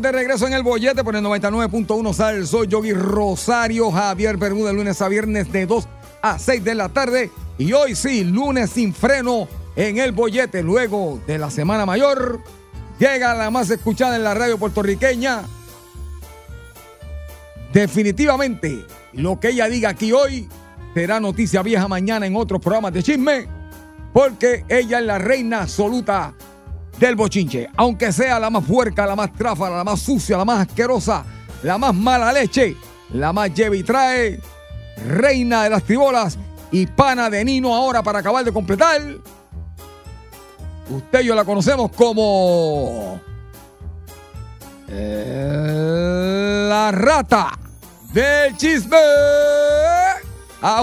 de regreso en el bollete por el 99.1 Sal. Soy Yogi Rosario Javier Bermúdez, lunes a viernes de 2 a 6 de la tarde. Y hoy sí, lunes sin freno en el bollete. Luego de la Semana Mayor, llega la más escuchada en la radio puertorriqueña. Definitivamente, lo que ella diga aquí hoy será noticia vieja mañana en otros programas de chisme, porque ella es la reina absoluta del bochinche. Aunque sea la más puerca, la más tráfala, la más sucia, la más asquerosa, la más mala leche, la más lleva y trae, reina de las tribolas y pana de Nino ahora para acabar de completar. Usted y yo la conocemos como... eh, la rata del chisme. A.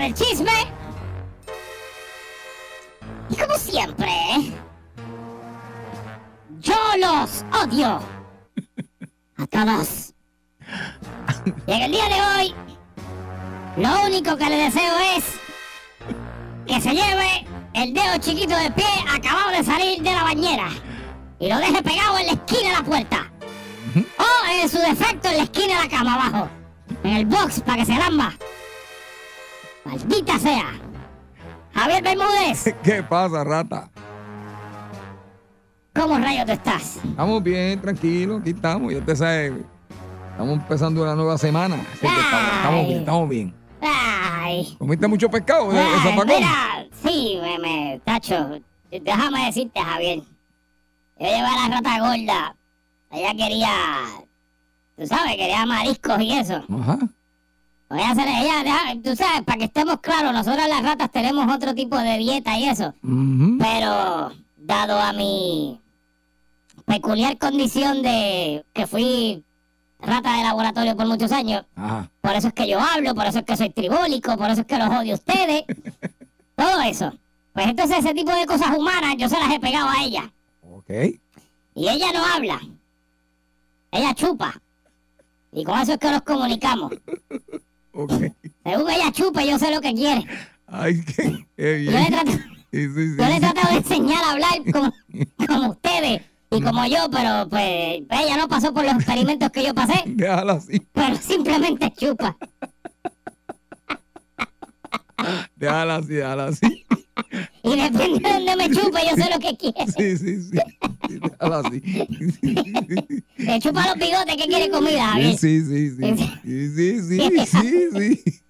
Del chisme. Y como siempre, yo los odio. A todos. Y en el día de hoy, lo único que le deseo es que se lleve el dedo chiquito de pie acabado de salir de la bañera y lo deje pegado en la esquina de la puerta. O en su defecto en la esquina de la cama abajo. En el box para que se lamba. Maldita sea. Javier Bermúdez, ¿Qué pasa, rata? ¿cómo rayos tú estás? Estamos bien, tranquilos, aquí estamos. Ya usted sabe, estamos empezando una nueva semana. Así que estamos, estamos bien, estamos bien. Ay. ¿Comiste mucho pescado de, zapacón? mira, sí, me, me, tacho. Déjame decirte, Javier. Yo llevé a la rata gorda. Ella quería, tú sabes, quería mariscos y eso. Ajá. Voy a hacer ella, deja- tú sabes, para que estemos claros, nosotros las ratas tenemos otro tipo de dieta y eso. Pero, dado a mi peculiar condición de que fui rata de laboratorio por muchos años, Ajá. por eso es que yo hablo, por eso es que soy tribólico, por eso es que los odio a ustedes. Todo eso. Pues entonces ese tipo de cosas humanas yo se las he pegado a ella. Ok. Y ella no habla. Ella chupa. Y con eso es que nos comunicamos. Ok. Según ella chupa, yo sé lo que quiere. Ay, qué, qué Yo le bien. trato, Sí, sí, sí, yo le tratado de enseñar a hablar como, como ustedes y como yo, pero pues ella no pasó por los experimentos que yo pasé, Déjala así. pero simplemente chupa. Déjala así, déjala así. Y depende de dónde me chupe, yo sé lo que quiere. Sí, sí, sí. Le chupa los bigotes que quiere comida, Javier. Sí, sí, sí. Sí, sí, sí, sí, sí.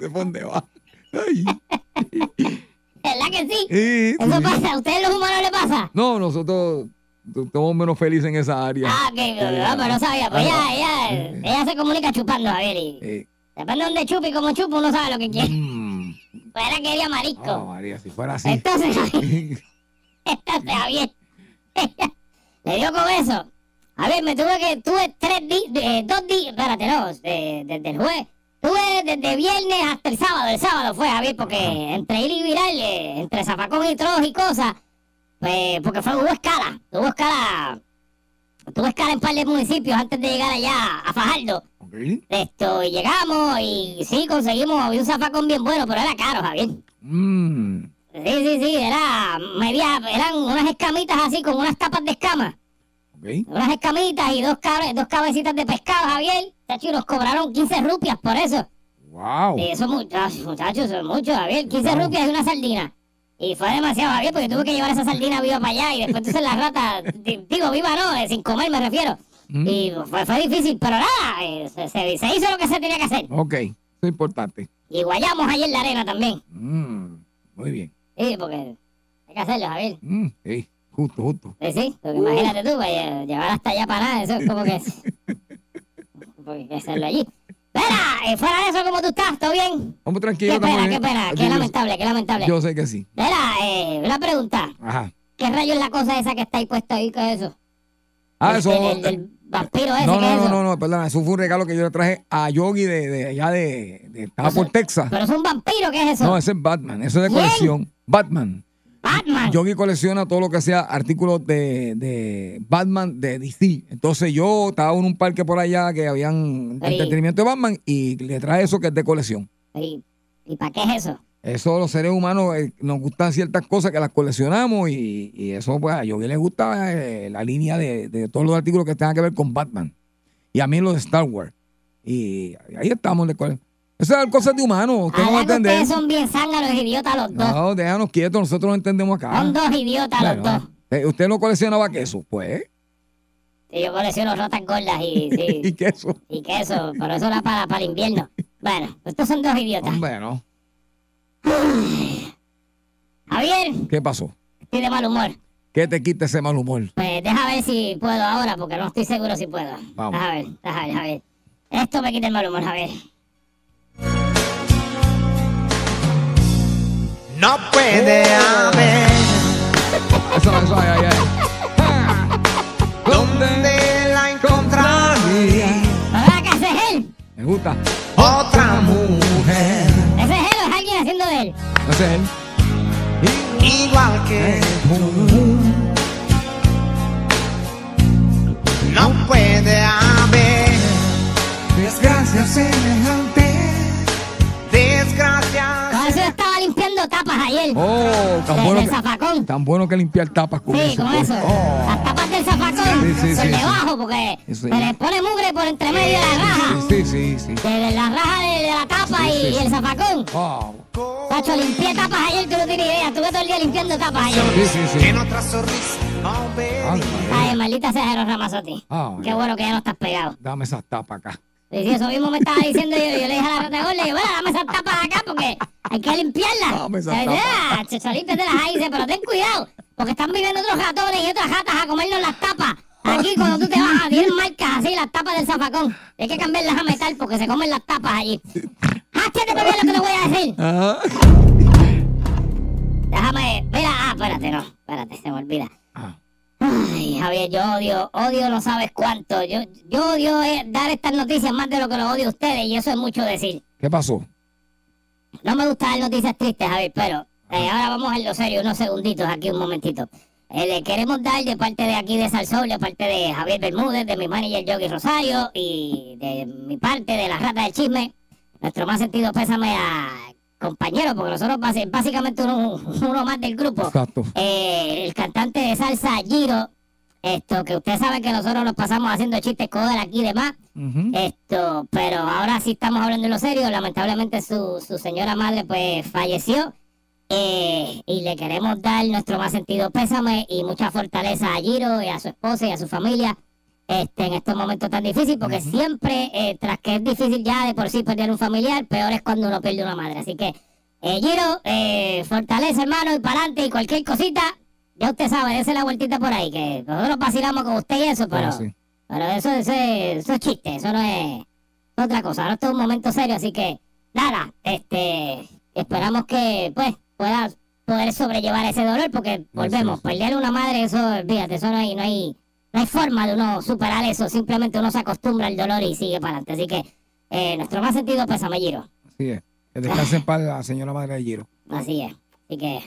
¿De dónde va? Ay. ¿Verdad que sí? Sí, Eso sí. pasa, ¿a ustedes los humanos le pasa? No, nosotros estamos menos felices en esa área. Ah, que no, pero no sabía. Pues ella, ella, ella se comunica chupando, Javier. Y Eh, depende de dónde chupe y cómo chupa, uno sabe lo que quiere. mm. Pues ella quería marisco. María, si fuera así. Entonces, Javier, ella Le dio con eso. A ver, me tuve que, tuve tres días, dos días, espérate, no, de- desde el jueves. Tuve desde viernes hasta el sábado, el sábado fue, Javier, porque entre ir y viral, eh, entre zafacón y trozos y cosas, pues, porque fue, hubo escala, hubo escala, tuve escala en par de municipios antes de llegar allá a Fajardo. Ok. Esto, y llegamos y sí, conseguimos, había un zafacón bien bueno, pero era caro, Javier. Mm. Sí, sí, sí, era media, eran unas escamitas así, con unas tapas de escama. Unas escamitas y dos, cabe- dos cabecitas de pescado, Javier. Chacho, y nos cobraron 15 rupias por eso. Wow. Y eso, muchachos, muchachos, eso es mucho, Javier. 15 Wow. rupias y una sardina. Y fue demasiado, Javier, porque tuve que llevar esa sardina viva para allá. Y después entonces la rata, di- digo, viva no, eh, sin comer me refiero. Mm. Y fue, fue difícil, pero nada, eh, se, se- se hizo lo que se tenía que hacer. Ok. Eso es importante. Y guayamos ahí en la arena también. Mm. Muy bien. Sí, porque hay que hacerlo, Javier. Mm. Sí. Justo, justo. Sí, sí, porque imagínate tú, pues, llevar hasta allá para nada, eso es como que... porque hay que hacerlo allí. Espera, fuera de eso, ¿cómo tú estás? ¿Todo bien? Vamos tranquilo. Qué pena, qué pena, qué lamentable, qué lamentable. Yo sé que sí. Espera, eh, una pregunta. Ajá. ¿Qué rayo es la cosa esa que está ahí puesta ahí? ¿Qué es eso? Ah, El- eso. El, vampiro ese, No, ¿qué es no, no, no, no, perdona, eso fue un regalo que yo le traje a Yogi de, de allá de, de estaba por Texas. ¿Pero es un vampiro? ¿Qué es eso? No, ese es Batman, eso es de colección. Batman. Batman. Yogi colecciona todo lo que sea artículos de, de Batman de DC. Entonces yo estaba en un parque por allá que habían entretenimiento de Batman y le trae eso que es de colección. ¿Y, ¿Y para qué es eso? Eso los seres humanos eh, nos gustan ciertas cosas que las coleccionamos y, y eso pues a Yogi le gusta eh, la línea de, de todos los artículos que tengan que ver con Batman. Y a mí los de Star Wars. Y ahí estamos. Esas son cosas de humanos. Usted no ustedes son bien zánganos idiotas los dos. No, déjanos quietos, nosotros no entendemos acá. Son dos idiotas los Bueno, dos. eh, ¿Usted no coleccionaba queso? Pues, Y yo colecciono rotas gordas y, sí, ¿y queso? y queso, pero eso era para, para el invierno. Bueno, estos son dos idiotas. Hombre, no. Javier, ¿Qué pasó? estoy de mal humor. ¿Qué te quita ese mal humor? Pues deja ver si puedo ahora, porque no estoy seguro si puedo. Vamos. Deja ver, deja ver, deja ver. Esto me quita el mal humor, Javier. No puede haber Eso, eso, ay, ay, ay. Donde la encontraría ¿Verdad que ese es él? Me gusta. otra mujer ¿Ese es él o es alguien haciendo de él? Ese es él. igual que tú. No puede haber desgracia semejante. Limpiando tapas ayer. Oh, tan de- bueno, del que, zafacón. tan bueno que limpiar tapas con Sí, eso. con pues. eso. Oh. Las tapas del zafacón. Sí, sí, por sí, debajo, porque Sí. se les pone mugre por entre medio de la raja. Sí, sí, sí. De, de la raja de, de la tapa y, Sí, sí, y el zafacón. Wow. Tacho, limpié tapas ayer, tú no tienes idea. Estuve todo el día limpiando tapas ayer. Sí, sí, sí. En otra sonrisa. Oh. Ay, maldita sea Jero Ramazotti. Ah, Qué bueno que ya no estás pegado. Dame esas tapas acá. Y si eso mismo me estaba diciendo yo, yo le dije a la rata gorda, le dije, bueno, dame esas tapas acá porque hay que limpiarlas. Dame esas Y tapas. "Ah, ahí, dice, pero ten cuidado, porque están viviendo otros ratones y otras ratas a comernos las tapas. Aquí cuando tú te vas, tienen marcas así, las tapas del zafacón. Hay que cambiarlas a metal porque se comen las tapas allí. Háchate para ver lo que te voy a decir. Ah. Déjame, mira, ah, espérate, no, espérate, se me olvida. Ah. Ay, Javier, yo odio, odio no sabes cuánto. Yo, yo odio eh, dar estas noticias más de lo que lo odio a ustedes y eso es mucho decir. ¿Qué pasó? No me gusta dar noticias tristes, Javier, pero eh, ahora vamos a lo serio, unos segunditos aquí, un momentito. Eh, le queremos dar de parte de aquí de Salsol, de parte de Javier Bermúdez, de mi manager Yogi Rosario y de mi parte de la rata del chisme, nuestro más sentido pésame a compañero, porque nosotros básicamente uno, uno más del grupo. Exacto. Eh, el cantante de salsa Giro, esto que usted sabe que nosotros nos pasamos haciendo chistes con él aquí y demás, esto, pero ahora sí estamos hablando en lo serio, lamentablemente su, su señora madre pues falleció. Eh, y le queremos dar nuestro más sentido pésame y mucha fortaleza a Giro y a su esposa y a su familia este, en estos momentos tan difíciles, porque siempre, eh, tras que es difícil ya de por sí perder un familiar, peor es cuando uno pierde una madre. Así que, eh, Giro, eh, fortaleza hermano y para adelante y cualquier cosita, ya usted sabe, dése la vueltita por ahí, que nosotros vacilamos con usted y eso, pero... Sí. Pero eso, eso, es, eso es chiste, eso no es otra cosa. Ahora esto es un momento serio, así que nada, este, esperamos que pues pueda poder sobrellevar ese dolor, porque volvemos, sí. perder una madre, eso, olvídate, eso no hay, no hay, no hay forma de uno superar eso, simplemente uno se acostumbra al dolor y sigue para adelante. Así que eh, nuestro más sentido pésame, Giro. Así es. Que descanse en paz la señora madre de Giro. Así es. Así que,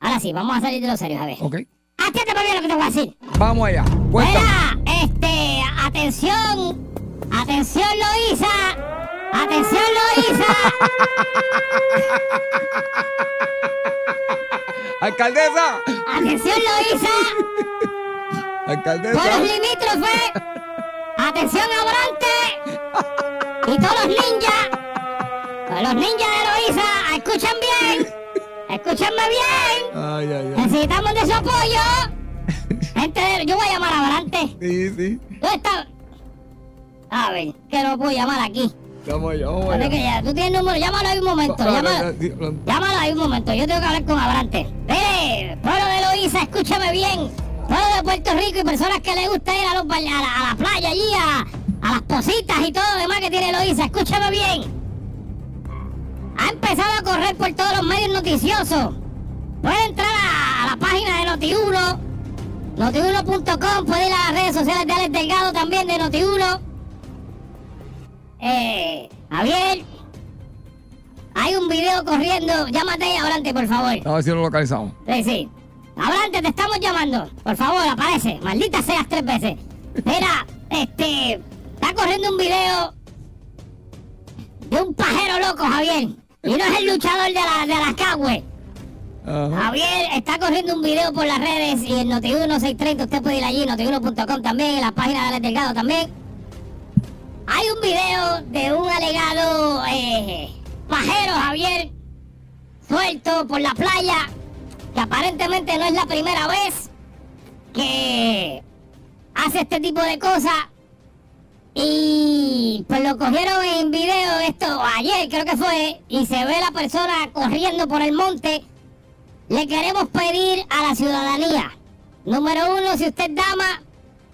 ahora sí, vamos a salir de lo serio, a ver. ¿Ok? Atiende muy bien lo que te voy a decir. Vamos allá. Cuéntame. Mira, este, atención, atención Loisa, atención Loisa, ¡Alcaldesa! atención Loisa, ¡Alcaldesa! pueblos limítrofes, atención Abrante y todos los ninjas, todos los ninjas de Loisa, escuchen bien, escúchenme bien, Ay, ay, ay. necesitamos de su apoyo. Gente, de- yo voy a llamar a Abrante. Sí, sí. ¿Dónde está? A ver, que no puedo llamar aquí. Que allá. ya, tú tienes número, llámalo ahí un momento, No, llámalo, no, sí, no. llámalo ahí un momento, yo tengo que hablar con Abrante. Mire, pueblo de Loíza, escúchame bien, pueblo de Puerto Rico y personas que les gusta ir a, los, a, la, a la playa allí, a, a las positas y todo lo demás que tiene Loíza, escúchame bien. Ha empezado a correr por todos los medios noticiosos. Puede entrar a, la página de Noti1, notiuno.com, puede ir a las redes sociales de Alex Delgado también de Noti1. Eh, Javier, hay un video corriendo. Llámate ahí, Abrante, por favor. A ver si lo localizamos. Sí, sí. Abrante, te estamos llamando. Por favor, aparece. Maldita seas tres veces. Mira, este. Está corriendo un video de un pajero loco, Javier. Y no es el luchador de la, de la Cagüe. Ajá. Javier está corriendo un video por las redes y en Noti1 630 usted puede ir allí, noti1.com también, en la página de Alex Delgado también. Hay un video de un alegado eh, pajero, Javier, suelto por la playa, que aparentemente no es la primera vez que hace este tipo de cosas. Y pues lo cogieron en video esto ayer, creo que fue, y se ve la persona corriendo por el monte le queremos pedir a la ciudadanía, número uno, si usted dama,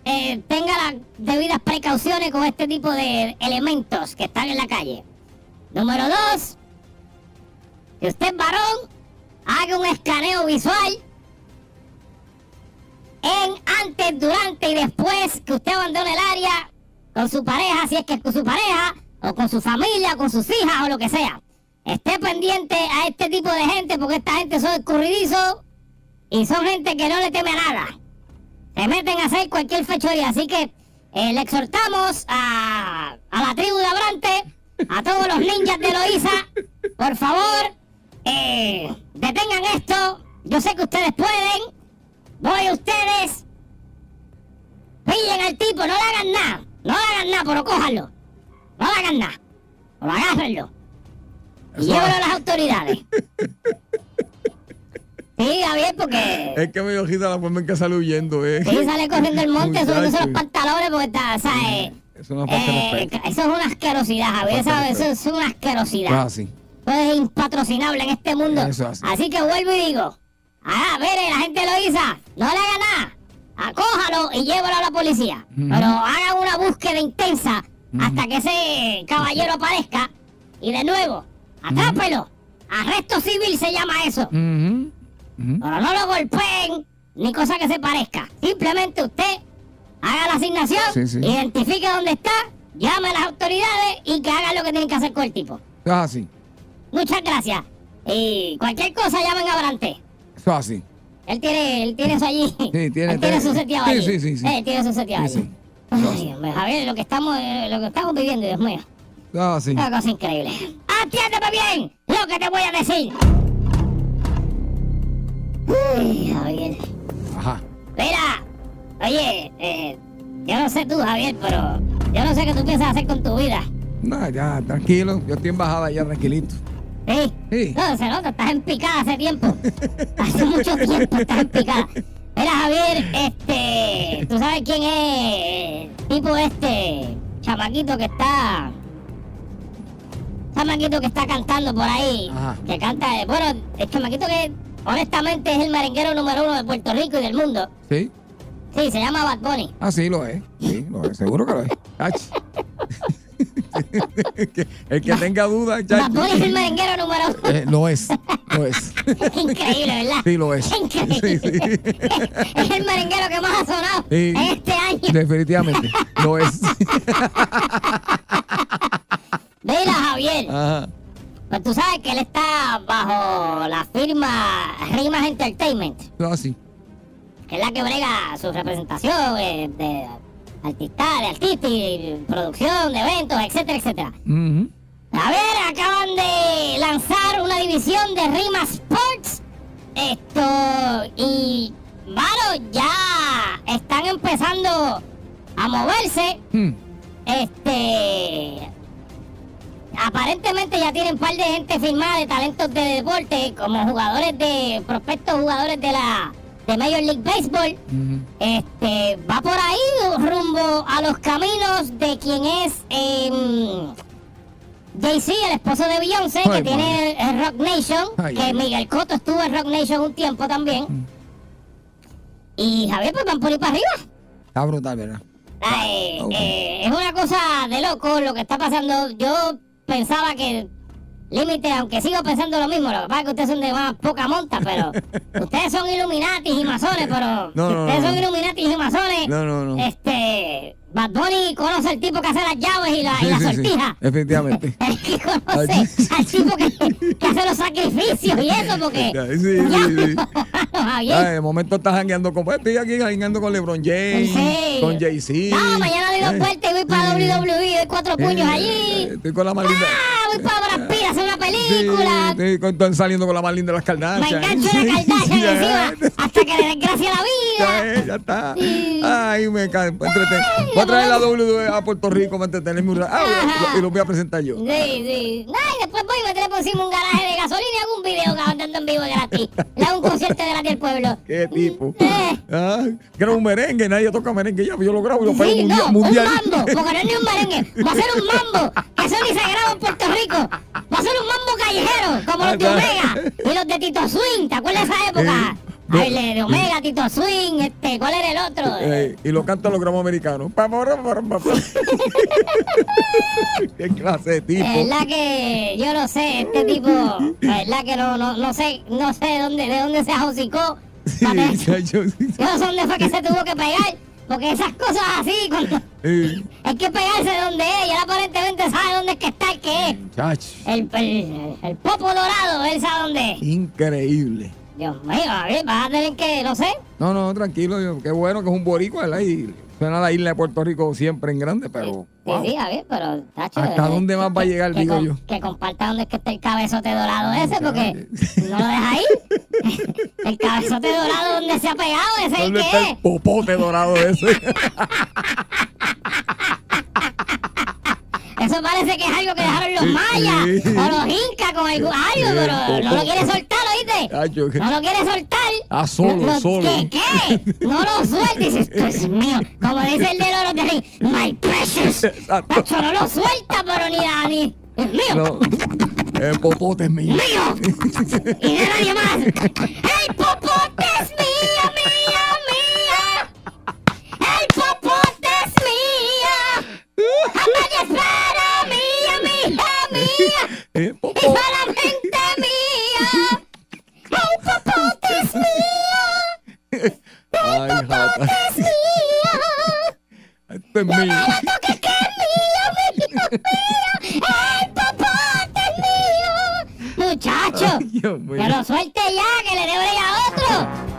eh, tenga las debidas precauciones con este tipo de elementos que están en la calle. Número dos, si usted es varón, haga un escaneo visual en antes, durante y después que usted abandone el área con su pareja, si es que con su pareja, o con su familia, con sus hijas o lo que sea. Esté pendiente a este tipo de gente porque esta gente son escurridizos y son gente que no le teme a nada. Se meten a hacer cualquier fechoría. Así que eh, le exhortamos a, a la tribu de Abrante, a todos los ninjas de Loíza, por favor, eh, detengan esto. Yo sé que ustedes pueden. Voy a ustedes. Pillen al tipo, no le hagan nada. No le hagan nada, pero cójanlo. No le hagan nada. Pero agárrenlo. Y llévalo a las autoridades. Sí, Javier, porque Es que me risa la forma en que sale huyendo, eh. sí sale corriendo el monte, subiéndose los pantalones porque está, ¿sabes? Eso no falta de Eh, eso es una asquerosidad, Javier, ¿sabes? Eso es una asquerosidad. Ah, sí. Es impatrocinable en este mundo. Eso así. así. que vuelvo y digo, ah, mire, la gente lo hizo, no le haga nada. Acójalo y llévalo a la policía. Pero hagan una búsqueda intensa hasta que ese caballero aparezca. Y de nuevo, atrápelo. Arresto civil se llama eso. Pero no lo golpeen ni cosa que se parezca. Simplemente usted haga la asignación, Sí, sí. identifique dónde está, llame a las autoridades y que hagan lo que tienen que hacer con el tipo. Es así. Muchas gracias. Y cualquier cosa llamen a es así. Él tiene, él tiene eso allí. Sí, tiene- él tiene tiene- su seteado sí, allí. sí, sí, sí. Él tiene su seteado Sí, allí. sí. Ay, Javier, lo que estamos, eh, lo que estamos viviendo, Dios mío. Es así. Una cosa increíble. Atiéndeme bien lo que te voy a decir. Ay, Javier. Ajá. Mira, oye, eh, yo no sé tú, Javier, pero yo no sé qué tú piensas hacer con tu vida. No, ya, tranquilo. Yo estoy en bajada ya, tranquilito. ¿Sí? Sí. No, se nota, estás en picada hace tiempo. hace mucho tiempo estás en picada. Mira, Javier, este, ¿tú sabes quién es el tipo este chamaquito que está... Chamaquito que está cantando por ahí. Ajá. Que canta, bueno, el chamaquito que honestamente es el merenguero número uno de Puerto Rico y del mundo. ¿Sí? Sí, se llama Bad Bunny. Ah, sí, lo es. Sí, lo es. Seguro que lo es. El que tenga dudas. Bunny es el merenguero número uno. Eh, lo es. Lo es. Increíble, ¿verdad? Sí, lo es. Increíble. Sí, sí. es el merenguero que más ha sonado Sí. en este Definitivamente. Lo es. Mira, Javier, Ajá. pues tú sabes que él está bajo la firma Rimas Entertainment, Lo así. que es la que brega su representación eh, de artistas, de artistas, y producción de eventos, etcétera, etcétera. A ver, acaban de lanzar una división de Rima Sports. Esto, y, bueno, ya están empezando a moverse. Hmm. Este. Aparentemente ya tienen un par de gente firmada de talentos de deporte, como jugadores de. prospectos jugadores de la. De Major League Baseball. Este. va por ahí rumbo a los caminos de quien es. em, Jay-Z, el esposo de Beyoncé, que tiene el Rock Nation, Ay, que ay. Miguel Cotto estuvo en Rock Nation un tiempo también. Mm. Y Javier, pues van por ahí para arriba. Está brutal, ¿verdad? Ay, eh, es una cosa de loco lo que está pasando. Yo pensaba que límite, aunque sigo pensando lo mismo, lo que pasa es que ustedes son de más poca monta, pero ustedes son iluminatis y masones, pero No, ustedes no, son no. iluminatis y masones, No, no, no. este, Bad Bunny conoce al tipo que hace las llaves y la, y Sí, la sí, sí. sortija. Efectivamente. El que conoce al tipo que, que hace los sacrificios y eso, porque. Sí, sí. Ay, de momento estás jangueando con. pues, Estoy aquí jangueando con LeBron James. Con Jay-Z. No, mañana doy dos Eh, vueltas y voy para. WWE, doy cuatro puños Eh, allí. Estoy con la más linda. Ah, voy para Brad Pitt a hacer una película. estoy saliendo con la más linda de las Me Kardashian. engancho una Kardashian Ya, encima hasta que le desgracia la vida. ya está. Ay, me cae. Voy a traer la WWE a Puerto Rico para entretenerme un rato. Ah, y lo voy a presentar yo. Sí, sí. Después voy y me trepo encima un garaje de gasolina y hago un video cantando en vivo gratis. Le hago un concierto gratis al pueblo. Qué tipo. Eh. Ah, un merengue, nadie toca merengue ya, pues yo lo grabo y lo pego Sí, mundial. no, mundial. un mambo, porque no es ni un merengue. Va a ser un mambo, que eso ni se graba en Puerto Rico. Va a ser un mambo callejero, como los de Omega y los de Tito Swing. ¿Te acuerdas de esa época? Eh, De Omega, Tito Swing, este, ¿cuál era el otro? Eh, y lo cantan los gramos americanos. Qué clase de tipo. Es verdad que yo no sé, este tipo, es verdad que no, no, no sé, no sé de dónde, de dónde se ajocicó. Sí, yo- no sé dónde fue que se tuvo que pegar, porque esas cosas así, cuando sí. hay que pegarse de donde es, y él aparentemente sabe dónde es que está el que es. El, el popo dorado, él sabe dónde es. increíble. Dios mío, a ver, vas a tener que, no sé. No, no, tranquilo. yo- Qué bueno que es un boricua, ¿verdad? Y suena la isla de Puerto Rico siempre en grande, pero. Sí, wow. sí, a ver, pero, tacho. ¿Hasta eh, dónde más va a llegar, que digo yo? Que comparta dónde es que está el cabezote dorado ese, porque no lo deja ahí. el cabezote dorado, ¿dónde se ha pegado? Ese es el ¿Dónde está que el popote dorado ese? Eso parece que es algo que dejaron los mayas o los incas con algo, algo, pero no lo quiere soltar, ¿oíste? No lo quiere soltar. Ah, solo, solo. ¿Qué? ¿Qué? No lo sueltes. Esto es mío. Como dice el de Loro de ahí, my precious. No lo suelta, pero ni la ni. Es mío. No, el popote es mío. ¡Mío! Y de nadie más. ¡El popote es mío, mío, mío! ¡El popote es mío! ¡A nadie espera! ¡Mía, mía, mía! El ¡Y popote. solamente mía! ¡El popote es mío! Ay, jata. ¡Es mío! Esto es mío. ¡Que es mío, mío! ¡El popote es mío! ¡Muchacho! ¡Que lo suelte ya! ¡Que le dé a otro!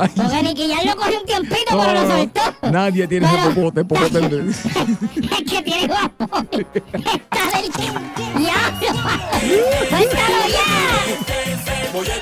Ay, Porque Nicky ya lo cogió un tiempito, no, pero lo soltó. Nadie tiene ese Pero- popote. popote de- Es que tiene guapo. Está del diablo. ¡Suéltalo ya!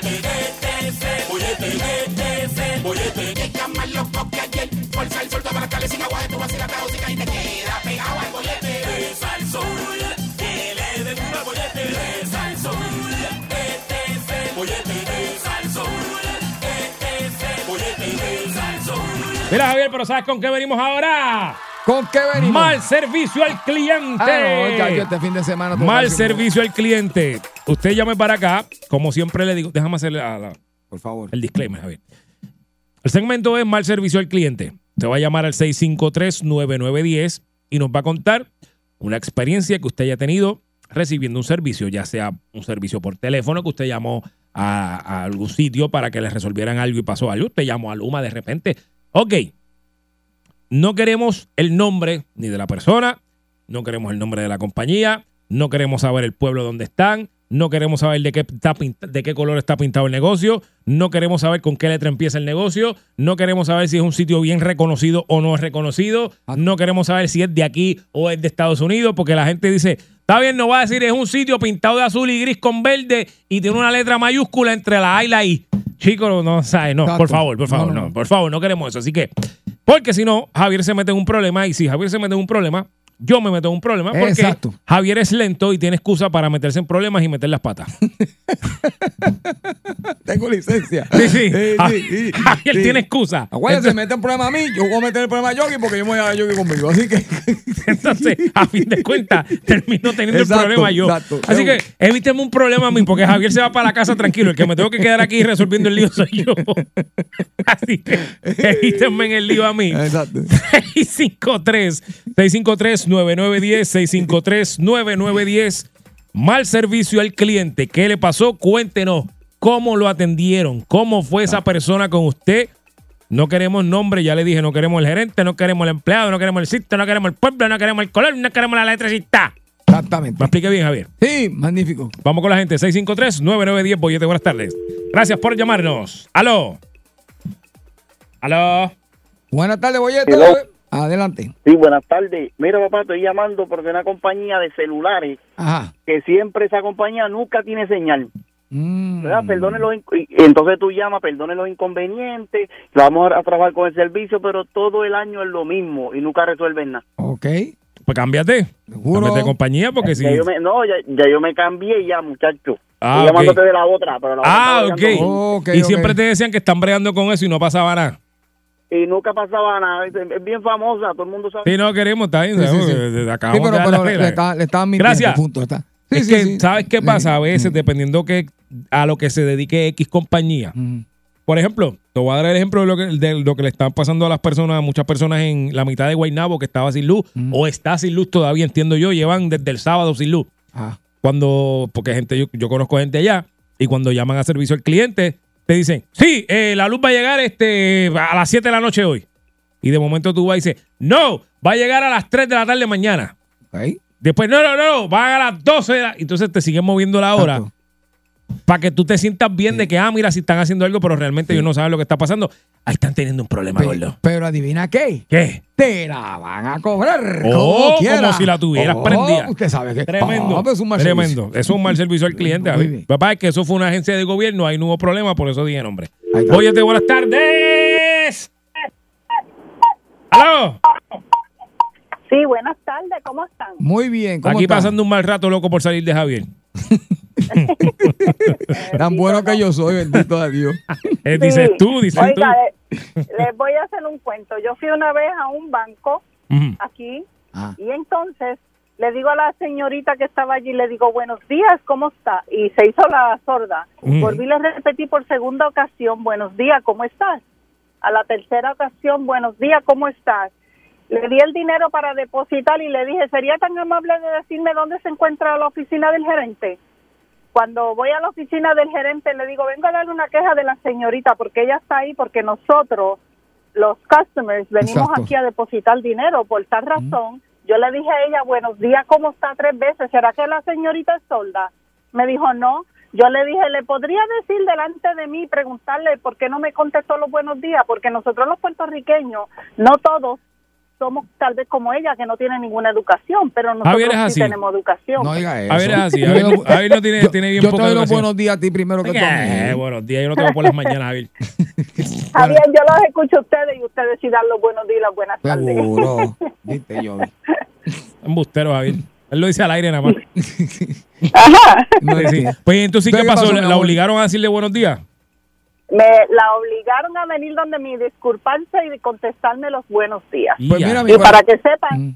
Mira, Javier, pero ¿sabes con qué venimos ahora? ¿Con qué venimos? Mal servicio al cliente. Ah, no, ya, yo este fin de semana. Mal servicio al cliente. Usted llame para acá, como siempre le digo, déjame hacerle la- la- Por favor. el disclaimer, Javier. El segmento es mal servicio al cliente. Te va a llamar al 653-9910 y nos va a contar una experiencia que usted haya tenido recibiendo un servicio, ya sea un servicio por teléfono, que usted llamó a, a algún sitio para que le resolvieran algo y pasó algo. Usted llamó a Luma de repente. Ok. no queremos el nombre ni de la persona, no queremos el nombre de la compañía, no queremos saber el pueblo donde están, no queremos saber de qué, está de qué color está pintado el negocio, no queremos saber con qué letra empieza el negocio, no queremos saber si es un sitio bien reconocido o no es reconocido, no queremos saber si es de aquí o es de Estados Unidos, porque la gente dice, está bien, no va a decir es un sitio pintado de azul y gris con verde y tiene una letra mayúscula entre la A y la I. Chicos, no, no, sabe, no, Exacto. por favor, por favor, no, no. por favor, no queremos eso. Así que, porque si no, Javier se mete en un problema y si Javier se mete en un problema, yo me meto en un problema porque Exacto. Javier es lento y tiene excusa para meterse en problemas y meter las patas. Tengo licencia. Sí, sí. Ja- sí, sí, Javier sí. tiene excusa. Acuérdense, Entonces, mete un problema a mí, yo voy a meter el problema a Yogi porque yo me voy a Yogi conmigo. Así que. entonces, a fin de cuentas, termino teniendo Exacto, el problema yo. exacto. Así que evíteme un problema a mí, porque Javier se va para la casa tranquilo. El que me tengo que quedar aquí resolviendo el lío soy yo. Así que evítenme en el lío a mí. Exacto. 653 653 9910 653 9910 Mal servicio al cliente. ¿Qué le pasó? Cuéntenos cómo lo atendieron, cómo fue esa persona con usted. No queremos nombre, ya le dije, no queremos el gerente, no queremos el empleado, no queremos el sitio, no queremos el pueblo, no queremos el color, no queremos la letrecita. Exactamente. Me explique bien, Javier. Sí, magnífico. Vamos con la gente. 653-9910. Boyete, buenas tardes. Gracias por llamarnos. Aló. Aló. Buenas tardes, Boyete. Hello. Adelante. Sí, buenas tardes. Mira, papá, estoy llamando porque una compañía de celulares Ajá. que siempre esa compañía nunca tiene señal. Mm. ¿verdad? Perdone los Entonces tú llamas, perdone los inconvenientes, vamos a, trabajar con el servicio, pero todo el año es lo mismo y nunca resuelven nada. Ok. Pues cámbiate. Seguro. Cámbiate de compañía porque si. Ya yo me- no, ya, ya yo me cambié ya, muchacho. Ah, Estoy llamándote de la otra, pero la Ah, otra ok. y siempre te decían que están bregando con eso y no pasaba nada. Y nunca pasaba nada. Es, bien famosa, todo el mundo sabe. Sí, no queremos, está bien. Sí, pero, de le, está- le estaban mintiendo. Gracias. Punto, está. Sí, es sí, que, sí. ¿sabes qué pasa? A veces, Mm. dependiendo que a lo que se dedique X compañía. Mm. Por ejemplo, te voy a dar el ejemplo de lo que, de lo que le están pasando a las personas, a muchas personas en la mitad de Guaynabo que estaba sin luz, Mm. o está sin luz todavía, entiendo yo, llevan desde el sábado sin luz. Ah. Cuando, porque gente, yo, yo conozco gente allá, y cuando llaman a servicio al cliente, te dicen, sí, eh, la luz va a llegar este, a las 7 de la noche hoy. Y de momento tú vas y dices, no, va a llegar a las 3 de la tarde mañana. Después, no, no, no, va a las 12 de la... Entonces te siguen moviendo la hora Exacto. Para que tú te sientas bien de que, ah, mira, si están haciendo algo, pero realmente ellos no saben lo que está pasando. Ahí están teniendo un problema, Pe- gordo. Pero adivina qué. ¿Qué? Te la van a cobrar. Oh, como, quiera. como si la tuvieras Oh, prendida. Usted sabe que Tremendo. Ah, pues es un mal tremendo. servicio. Eso es un mal servicio al cliente. Muy Javi. bien. Papá, es que eso fue una agencia de gobierno, ahí no hubo problema, por eso dije nombre. Óyete, buenas tardes. ¡Aló! Sí, buenas tardes, ¿cómo están? Muy bien. ¿cómo Aquí está? pasando un mal rato, loco, por salir de Javier. Tan bueno que yo soy, bendito a Dios. Eh, dices Sí. tú, dices Oiga, eh, les voy a hacer un cuento. Yo fui una vez a un banco tú. Aquí Ah. y entonces le digo a la señorita que estaba allí, le digo, buenos días, ¿cómo está? Y se hizo la sorda. Mm. Volví y le repetí por segunda ocasión, buenos días, ¿cómo estás? A la tercera ocasión, buenos días, ¿cómo estás? Le di el dinero para depositar y le dije, ¿sería tan amable de decirme dónde se encuentra la oficina del gerente? Cuando voy a la oficina del gerente le digo, vengo a darle una queja de la señorita porque ella está ahí porque nosotros, los customers, venimos Exacto. aquí a depositar dinero. Por tal razón, yo le dije a ella, buenos días, ¿cómo está? Tres veces. ¿Será que la señorita es solda? Me dijo, no. Yo le dije, ¿le podría decir delante de mí, preguntarle por qué no me contestó los buenos días? Porque nosotros los puertorriqueños, no todos somos tal vez como ella, que no tiene ninguna educación, pero nosotros Javier es sí así. tenemos educación. No diga eso. A ver, es así. A ver, a ver, no tiene, Yo- tiene bien yo poca te doy los buenos días a ti primero que tú a Eh, buenos días, yo no tengo por las mañanas, Javier. Javier, yo los escucho a ustedes y ustedes sí dan los buenos días y las buenas tardes. Seguro. Viste, yo. Embustero, Javier. Él lo dice al aire nada más. Ajá. No Sí. Pues entonces, ¿qué ¿Qué pasó? pasó, ¿La obligaron a decirle buenos días? Me la obligaron a venir donde mi disculparse y contestarme los buenos días. Pues mira, Y para que sepan, Mm.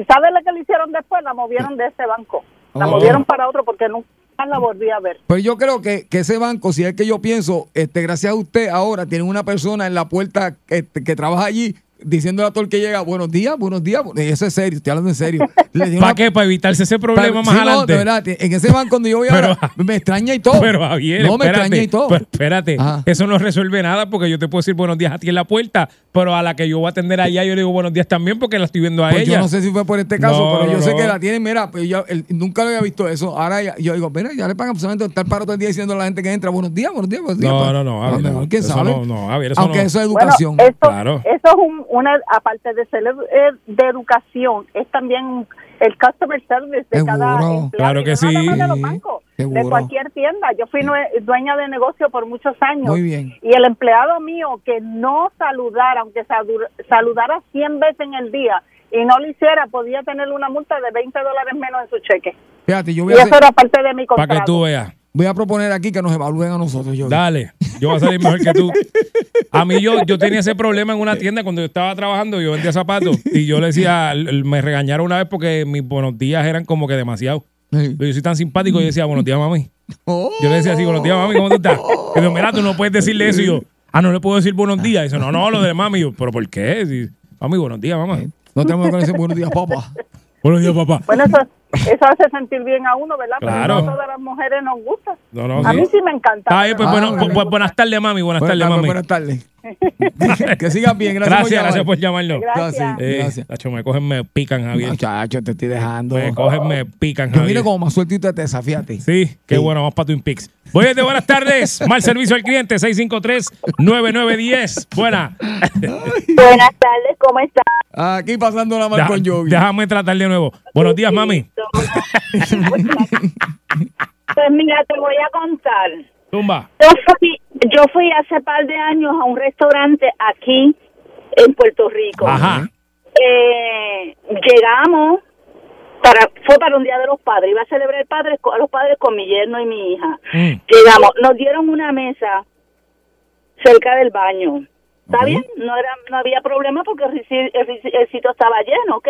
¿y saben lo que le hicieron después? La movieron de ese banco. La Oh. movieron para otro porque nunca la volví a ver. Pues yo creo que, que ese banco, si es que yo pienso, este, gracias a usted ahora tienen una persona en la puerta este, que trabaja allí diciéndole a todo el que llega, buenos días, buenos días. Eso es serio, estoy hablando en serio. ¿Para una- qué? Para evitarse ese problema más no, adelante. de verdad, en ese banco donde yo voy Pero- ahora, me extraña y todo. Pero Javier, no, me extraña y todo. pero espérate, Ajá. eso no resuelve nada porque yo te puedo decir buenos días a ti en la puerta, pero a la que yo voy a atender allá yo le digo buenos días también porque la estoy viendo a Pues ella. yo no sé si fue por este caso, No, pero yo no, sé no. que la tienen, mira, pues yo nunca lo había visto eso. Ahora ya- yo digo, mira, ya le pagan solamente estar paro todo el día diciendo a la gente que entra, buenos días, buenos días, buenos días. No, no, no, a lo mejor, ¿quién eso sabe? no, no, Javier, eso Aunque no. eso es Bueno, educación. esto, Claro. eso es un- una, aparte de ser eh, de educación, es también el customer service de cada Seguro. empleado. Claro que no sí. de los bancos, de Seguro. cualquier tienda. Yo fui dueña de negocio por muchos años. Muy bien. Y el empleado mío que no saludara, aunque salu- saludara 100 veces en el día y no lo hiciera, podía tener una multa de 20 dólares menos en su cheque. Fíjate, yo Y eso era parte de mi Para contrato. que tú veas. Voy a proponer aquí que nos evalúen a nosotros. Yo. Dale, yo voy a salir mejor que tú. A mí yo, yo tenía ese problema en una tienda cuando yo estaba trabajando, yo vendía zapatos y yo le decía, me regañaron una vez porque mis buenos días eran como que demasiado. Sí. Pero yo soy tan simpático y yo decía, buenos días, mami. Oh. Yo le decía así, buenos días, mami, ¿cómo tú estás? Y yo, mira, tú no puedes decirle eso. Y yo, ah, no le puedo decir buenos días. Y dice, no, no, lo de mami. Y yo, ¿pero por qué? Y, mami, buenos días, mamá. No tenemos que decir buenos días, papá. Buenos días, papá. Bueno, eso, eso hace sentir bien a uno, ¿verdad? Claro. Pero no todas las mujeres nos gusta. No, no, a sí. mí sí me encanta. Bien, pues, Ah, bueno, bueno. bu- buenas tardes, mami. Buenas Buenas tardes, mami. Buenas tardes. que sigas bien. Gracias, Gracias, gracias por por llamarnos. llamar. Gracias. Eh, Gracias. tacho, me cogen, me pican, Javier. Muchacho, te estoy dejando. Me cogen, me pican, Yo Javier. miro como más sueltito de Tesa, fíjate. Sí, qué Sí. bueno, vamos para Twin Peaks. Buenas buenas tardes. Mal servicio al cliente, 653-9910. Buena. Buenas tardes, ¿cómo estás? Aquí pasando la mal Deja- con Yogi. déjame tratar de nuevo. Buenos días, mami. Pues mira, te voy a contar. Tumba. Yo fui, yo fui hace par de años a un restaurante aquí en Puerto Rico. Ajá. Eh, llegamos para fue para un día de los padres iba a celebrar el padre a los padres con mi yerno y mi hija Mm. llegamos nos dieron una mesa cerca del baño está bien no era no había problema porque el sitio estaba lleno ¿ok?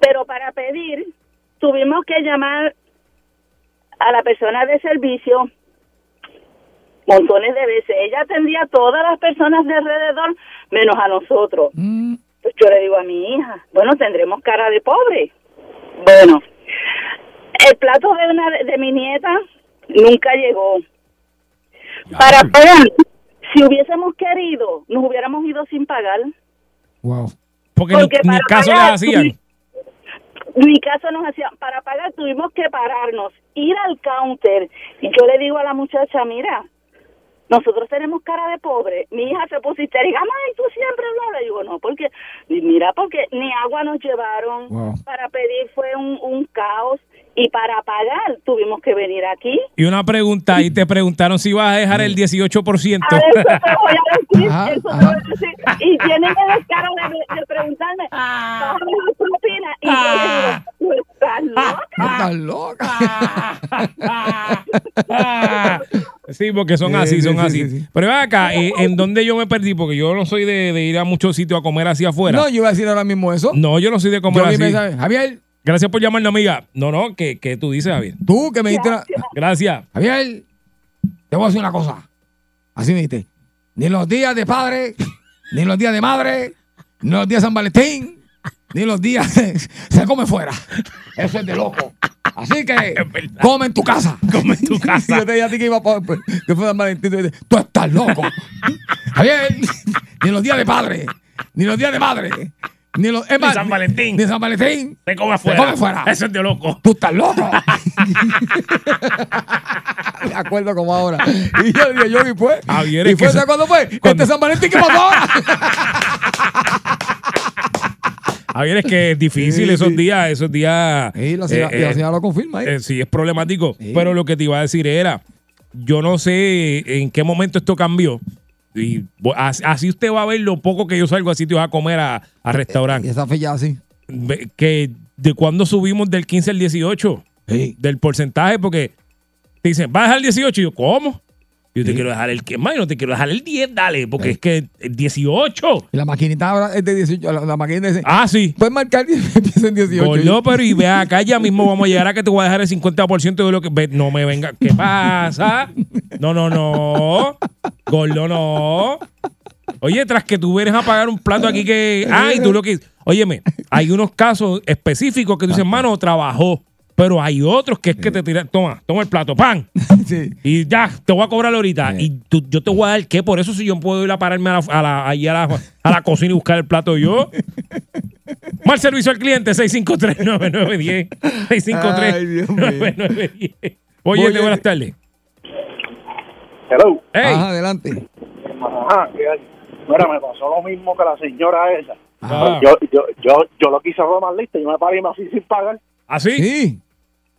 pero para pedir tuvimos que llamar a la persona de servicio montones de veces ella atendía a todas las personas de alrededor menos a nosotros Mm, pues yo le digo a mi hija, bueno, tendremos cara de pobre. Bueno, el plato de una de mi nieta nunca llegó. Para pagar, si hubiésemos querido, nos hubiéramos ido sin pagar. wow. Porque, Porque ni, ni caso les pagar, hacían. Mi caso nos hacía, para pagar tuvimos que pararnos, ir al counter. Y yo le digo a la muchacha, mira, nosotros tenemos cara de pobre. Mi hija se puso histérica, ay, tú siempre hablas. Le digo, no, porque, y mira, porque ni agua nos llevaron. Wow. Para pedir fue un, un caos. Y para pagar tuvimos que venir aquí. Y una pregunta, y te preguntaron si ibas a dejar el 18%. A eso te voy a decir, Ajá, eso te voy a decir. Y tienen el descaro de, de preguntarme, ¿bájame la propina? Y yo le digo, tú estás loca. Estás loca. Ah, sí, porque son Sí, así, sí, son sí, así. sí, sí. Pero ven acá, eh, ¿en dónde yo me perdí? Porque yo no soy de, de ir a muchos sitios a comer hacia afuera. no, yo iba a decir ahora mismo eso. No, yo no soy de comer Yogi así. Javier, Gracias por llamarnos, amiga. No, no, que, que tú dices, Javier. tú que me dijiste. una- Gracias. Javier, te voy a decir una cosa. Así me dijiste. Ni los días de padre, ni los días de madre, ni los días de San Valentín, ni los días se come fuera. Eso es de loco. Así que come en tu casa. Come en tu casa. Yo te dije a ti que iba pa- que fue San Valentín. Tú, dices, tú estás loco. Javier, ni los días de padre, ni los días de madre, ni los Ni San Valentín. Ni San Valentín. Te come Te afuera. come fuera. Eso es de loco. Tú estás loco. Me acuerdo como ahora. Y yo dije, yo y pues. Javier, ¿Y es que fue esa- ¿sabes cuándo fue? cuando- Este San Valentín que pasó ahora. Javier, es que es difícil Sí, esos sí. días, esos días. Y la señora, eh, y la eh, señora lo confirma. ¿eh? Eh, sí, es problemático. Sí. Pero lo que te iba a decir era, yo no sé en qué momento esto cambió. Y así usted va a ver lo poco que yo salgo a sitios a comer a, a y restaurantes. esa fecha así. Que de cuándo subimos del 15 al 18, Sí. del porcentaje, porque te dicen, ¿vas a dejar el 18? Y yo, ¿cómo? Yo te quiero dejar el que más, no te quiero dejar el 10, dale, porque es que el 18. Y la maquinita ahora es de 18. La, la maquinita dice. Ah, sí. Puedes marcar y empieza en 18. Gordo, pero y ve acá, ya mismo vamos a llegar a que te voy a dejar el 50% de lo que. ve, no me venga. ¿Qué pasa? No, no, no. Gordo, no. Oye, tras que tú vienes a pagar un plato aquí que. Ay, tú lo que. Óyeme, hay unos casos específicos que tú dices, mano, trabajó. Pero hay otros que es que te tiran. Toma, toma el plato, pan. Sí. Y ya, te voy a cobrar ahorita. Y tú- yo te voy a dar qué. Por eso, si yo puedo ir a pararme a la, a la, ahí a la, a la cocina y buscar el plato yo. Mal servicio al cliente, 653-9910. Ay, Dios mío. 653-9910. Oye, Oye. buenas tardes. Hello. Hey, Ajá, adelante. Ajá, que hay. Mira, me pasó lo mismo que la señora esa. Ajá. Yo, yo, yo, yo lo quise más lista, yo me pagué más así sin pagar. ¿así? Sí.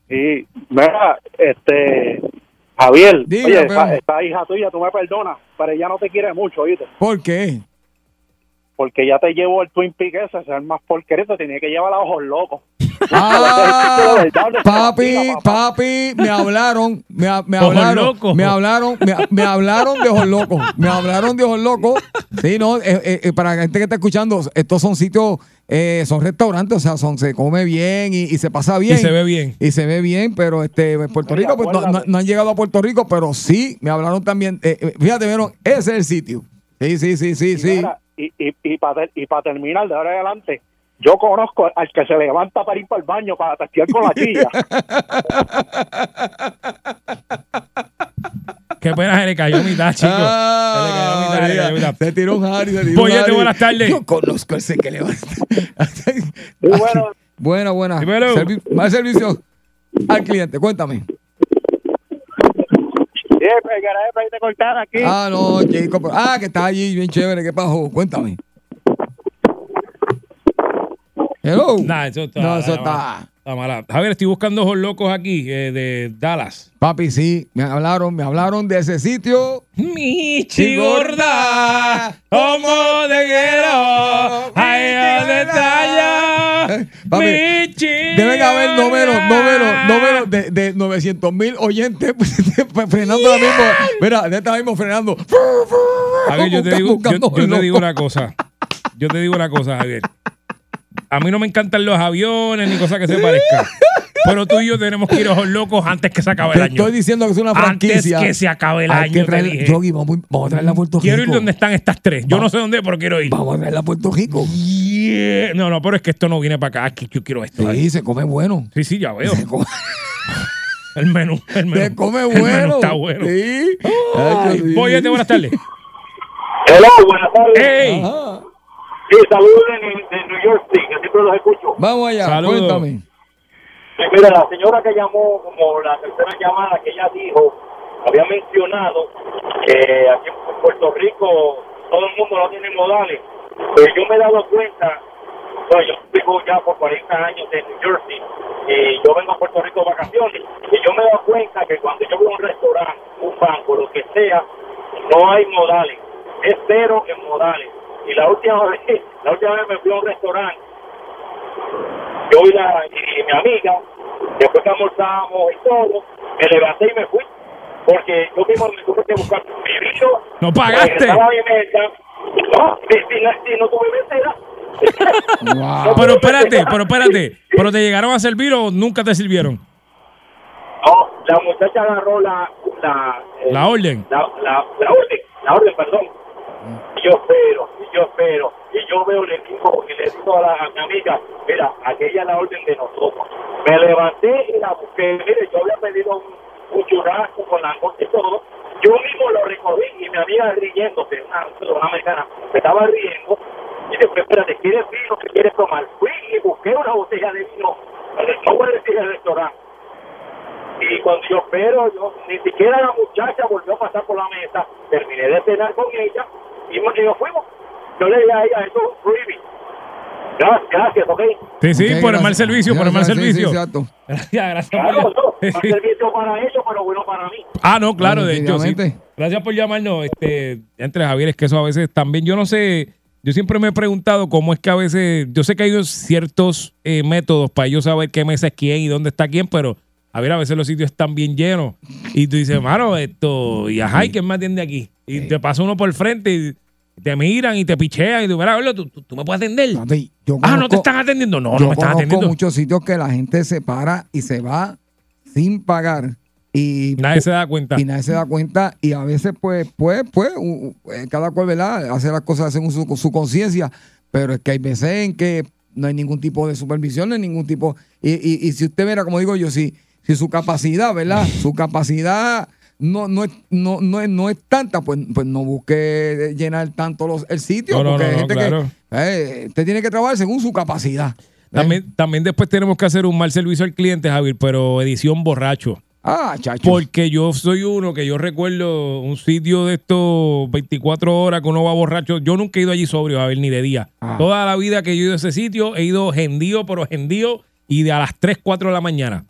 Y, mira, este, Javier, Diga, oye, pero- esta, esta hija tuya, tú me perdonas, pero ella no te quiere mucho, ¿oíste? ¿Por qué? Porque ya te llevó el Twin Peak ese, ese es el más porquería, te tenía que llevar a ojos locos. Ah, papi, papi, me hablaron, me, hablaron, me hablaron, me, me hablaron de ojos locos, me hablaron de ojos locos. Sí, no, eh, eh, eh, para la gente que está escuchando, estos son sitios, eh, son restaurantes, o sea, son, se come bien y, y se pasa bien. Y se ve bien. Y se ve bien, pero este, en Puerto Oye, Rico, pues, no, acuérdate. no- no han llegado a Puerto Rico, pero sí, me hablaron también, fíjate, vieron, ese es el sitio. Sí, sí, sí, sí, Y, sí. mira, y, y, y para y pa terminar, de ahora en adelante, yo conozco al que se levanta para ir para el baño, para testear con la chilla. Qué pena se le cayó mitad, chico. se le cayó a mitad, se le cayó mitad. Se tiró un Harry, se tiró un Harry. buenas tardes. Yo conozco ese que levanta. Y bueno, Buena, buena. Servi- más servicio al cliente, cuéntame. eh, pegaré para irte a cortar aquí. Ah, no, chico. pero- Ah, que está allí, bien chévere. ¿Qué pasó? Cuéntame. Hello. Nah, eso está. No, eso está Está mala. Javier, estoy buscando ojos locos aquí eh, de Dallas. Papi, sí, me hablaron, me hablaron de ese sitio. Michi gorda, como te quiero, ay, ¿dónde está ya? Eh, papi, Deben haber números, números, números de, de 900 mil oyentes frenando ahora mismo. Mira, de esta mismo frenando. Javier, yo te digo, yo, yo te digo una cosa. Yo te digo una cosa, Javier. A mí no me encantan los aviones ni cosas que se parezcan. Pero tú y yo tenemos que ir ojos locos antes que se acabe el Te año. estoy diciendo que es una Antes franquicia. que se acabe el Hay año, te traer, dije. Yogi, vamos, vamos a traerla a Puerto Quiero ir Rico. donde están estas tres. Yo no sé dónde, pero quiero ir. Vamos a traerla a Puerto Rico. Yeah. No, no, pero es que esto no viene para acá. Que yo quiero esto. Sí, se come bueno. Sí, sí, ya veo. Se come, El menú. El menú. se come El menú bueno. está bueno. Sí. Ay, Ay, sí. Boyete, buenas tardes. Hello, buenas tardes. ¡Ey! Ajá. Sí, saludos de, de New York City, que siempre los escucho. Vamos allá, Saludos. cuéntame. Sí, Mira, la señora que llamó, como la tercera llamada que ella dijo, había mencionado que aquí en Puerto Rico todo el mundo no tiene modales. Pero yo me he dado cuenta, bueno, yo vivo ya por 40 años en New Jersey y yo vengo a Puerto Rico de vacaciones y yo me he dado cuenta que cuando yo voy a un restaurante, un banco, lo que sea, no hay modales. Es cero en modales. La última vez, la última vez me fui a un restaurante yo y, la, y mi amiga, después que almorzamos y todo, me levanté y me fui. Porque yo mismo me tuve que buscar mi vino. No pagaste. mi mesa. No, si, la- si no tuve mesera. Wow. Pero espérate, pero espérate. ¿Pero te llegaron a servir o nunca te sirvieron? No, la muchacha agarró la... La, eh, La orden. La, la, la orden, la orden, perdón. Yo espero, y yo espero, y yo veo el equipo y le digo a, la, a mi amiga, mira, aquella es la orden de nosotros. Me levanté y la busqué, mire, yo había pedido un, un churrasco con langosta y todo, yo mismo lo recogí y mi amiga riéndose, una, una americana, me estaba riendo, y después, espérate, ¿quieres vino? ¿Qué quieres tomar? Fui y busqué una botella de vino, no voy a decir el restaurante, y cuando yo espero, yo, ni siquiera la muchacha volvió a pasar por la mesa. Terminé de cenar con ella y nos fuimos. Yo le dije a ella, eso freebie. Gracias, gracias, ok. Sí, sí, por el mal gracias. servicio, por el mal Gracias, sí, sí, servicio. exacto. Gracias, gracias. Claro, por- no, más servicio para ellos, pero bueno para mí. Ah, no, claro, de hecho, sí. Gracias por llamarnos, este, entre Javier, es que eso a veces también, yo no sé, yo siempre me he preguntado cómo es que a veces, yo sé que hay ciertos eh, métodos para yo saber qué mesa es quién y dónde está quién, pero a ver, a veces los sitios están bien llenos y tú dices, mano, esto, y ajá, ¿y quién me atiende aquí? Y te pasa uno por el frente y te miran y te pichean y tú, mira, ¿tú, tú, tú me puedes atender. Yo Ah, no te están atendiendo. No, yo no me están atendiendo. muchos sitios que la gente se para y se va sin pagar Y Nadie se da cuenta. y nadie se da cuenta y a veces pues pues pues eh, cada cual verdad hace las cosas según su, su conciencia pero es que hay veces en que no hay ningún tipo de supervisión no hay ningún tipo y, y- y si usted mira como digo yo si si su capacidad verdad su capacidad no no es no no es, no es tanta pues pues no busque llenar tanto los el sitio No, porque no, hay gente claro. que eh, usted tiene que trabajar según su capacidad ¿eh? También, también después tenemos que hacer un mal servicio al cliente, Javier, pero edición borracho. ah chacho Porque yo soy uno que yo recuerdo un sitio de estos 24 horas que uno va borracho. Yo nunca he ido allí sobrio, Javier, ni de día. Ah. Toda la vida que yo he ido a ese sitio, he ido gendío, pero gendío, y de a las 3, 4 de la mañana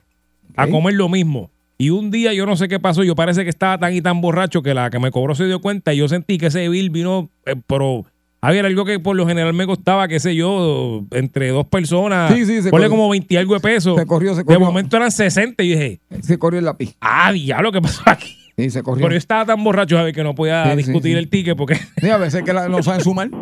a comer lo mismo. Y un día yo no sé qué pasó, yo parece que estaba tan y tan borracho que la que me cobró se dio cuenta y yo sentí que ese bill vino, eh, pero Javier, algo que por lo general me costaba, qué sé yo, entre dos personas, Sí, sí, se ponle corrió. como 20 y algo de pesos. Se corrió, se De corrió. momento eran 60 y dije, se corrió el lápiz ah, diablo, ¿qué pasó aquí? Se corrió Pero yo estaba tan borracho, Javier, que no podía Sí, discutir sí. el ticket porque, Sí, a veces que la- no saben sumar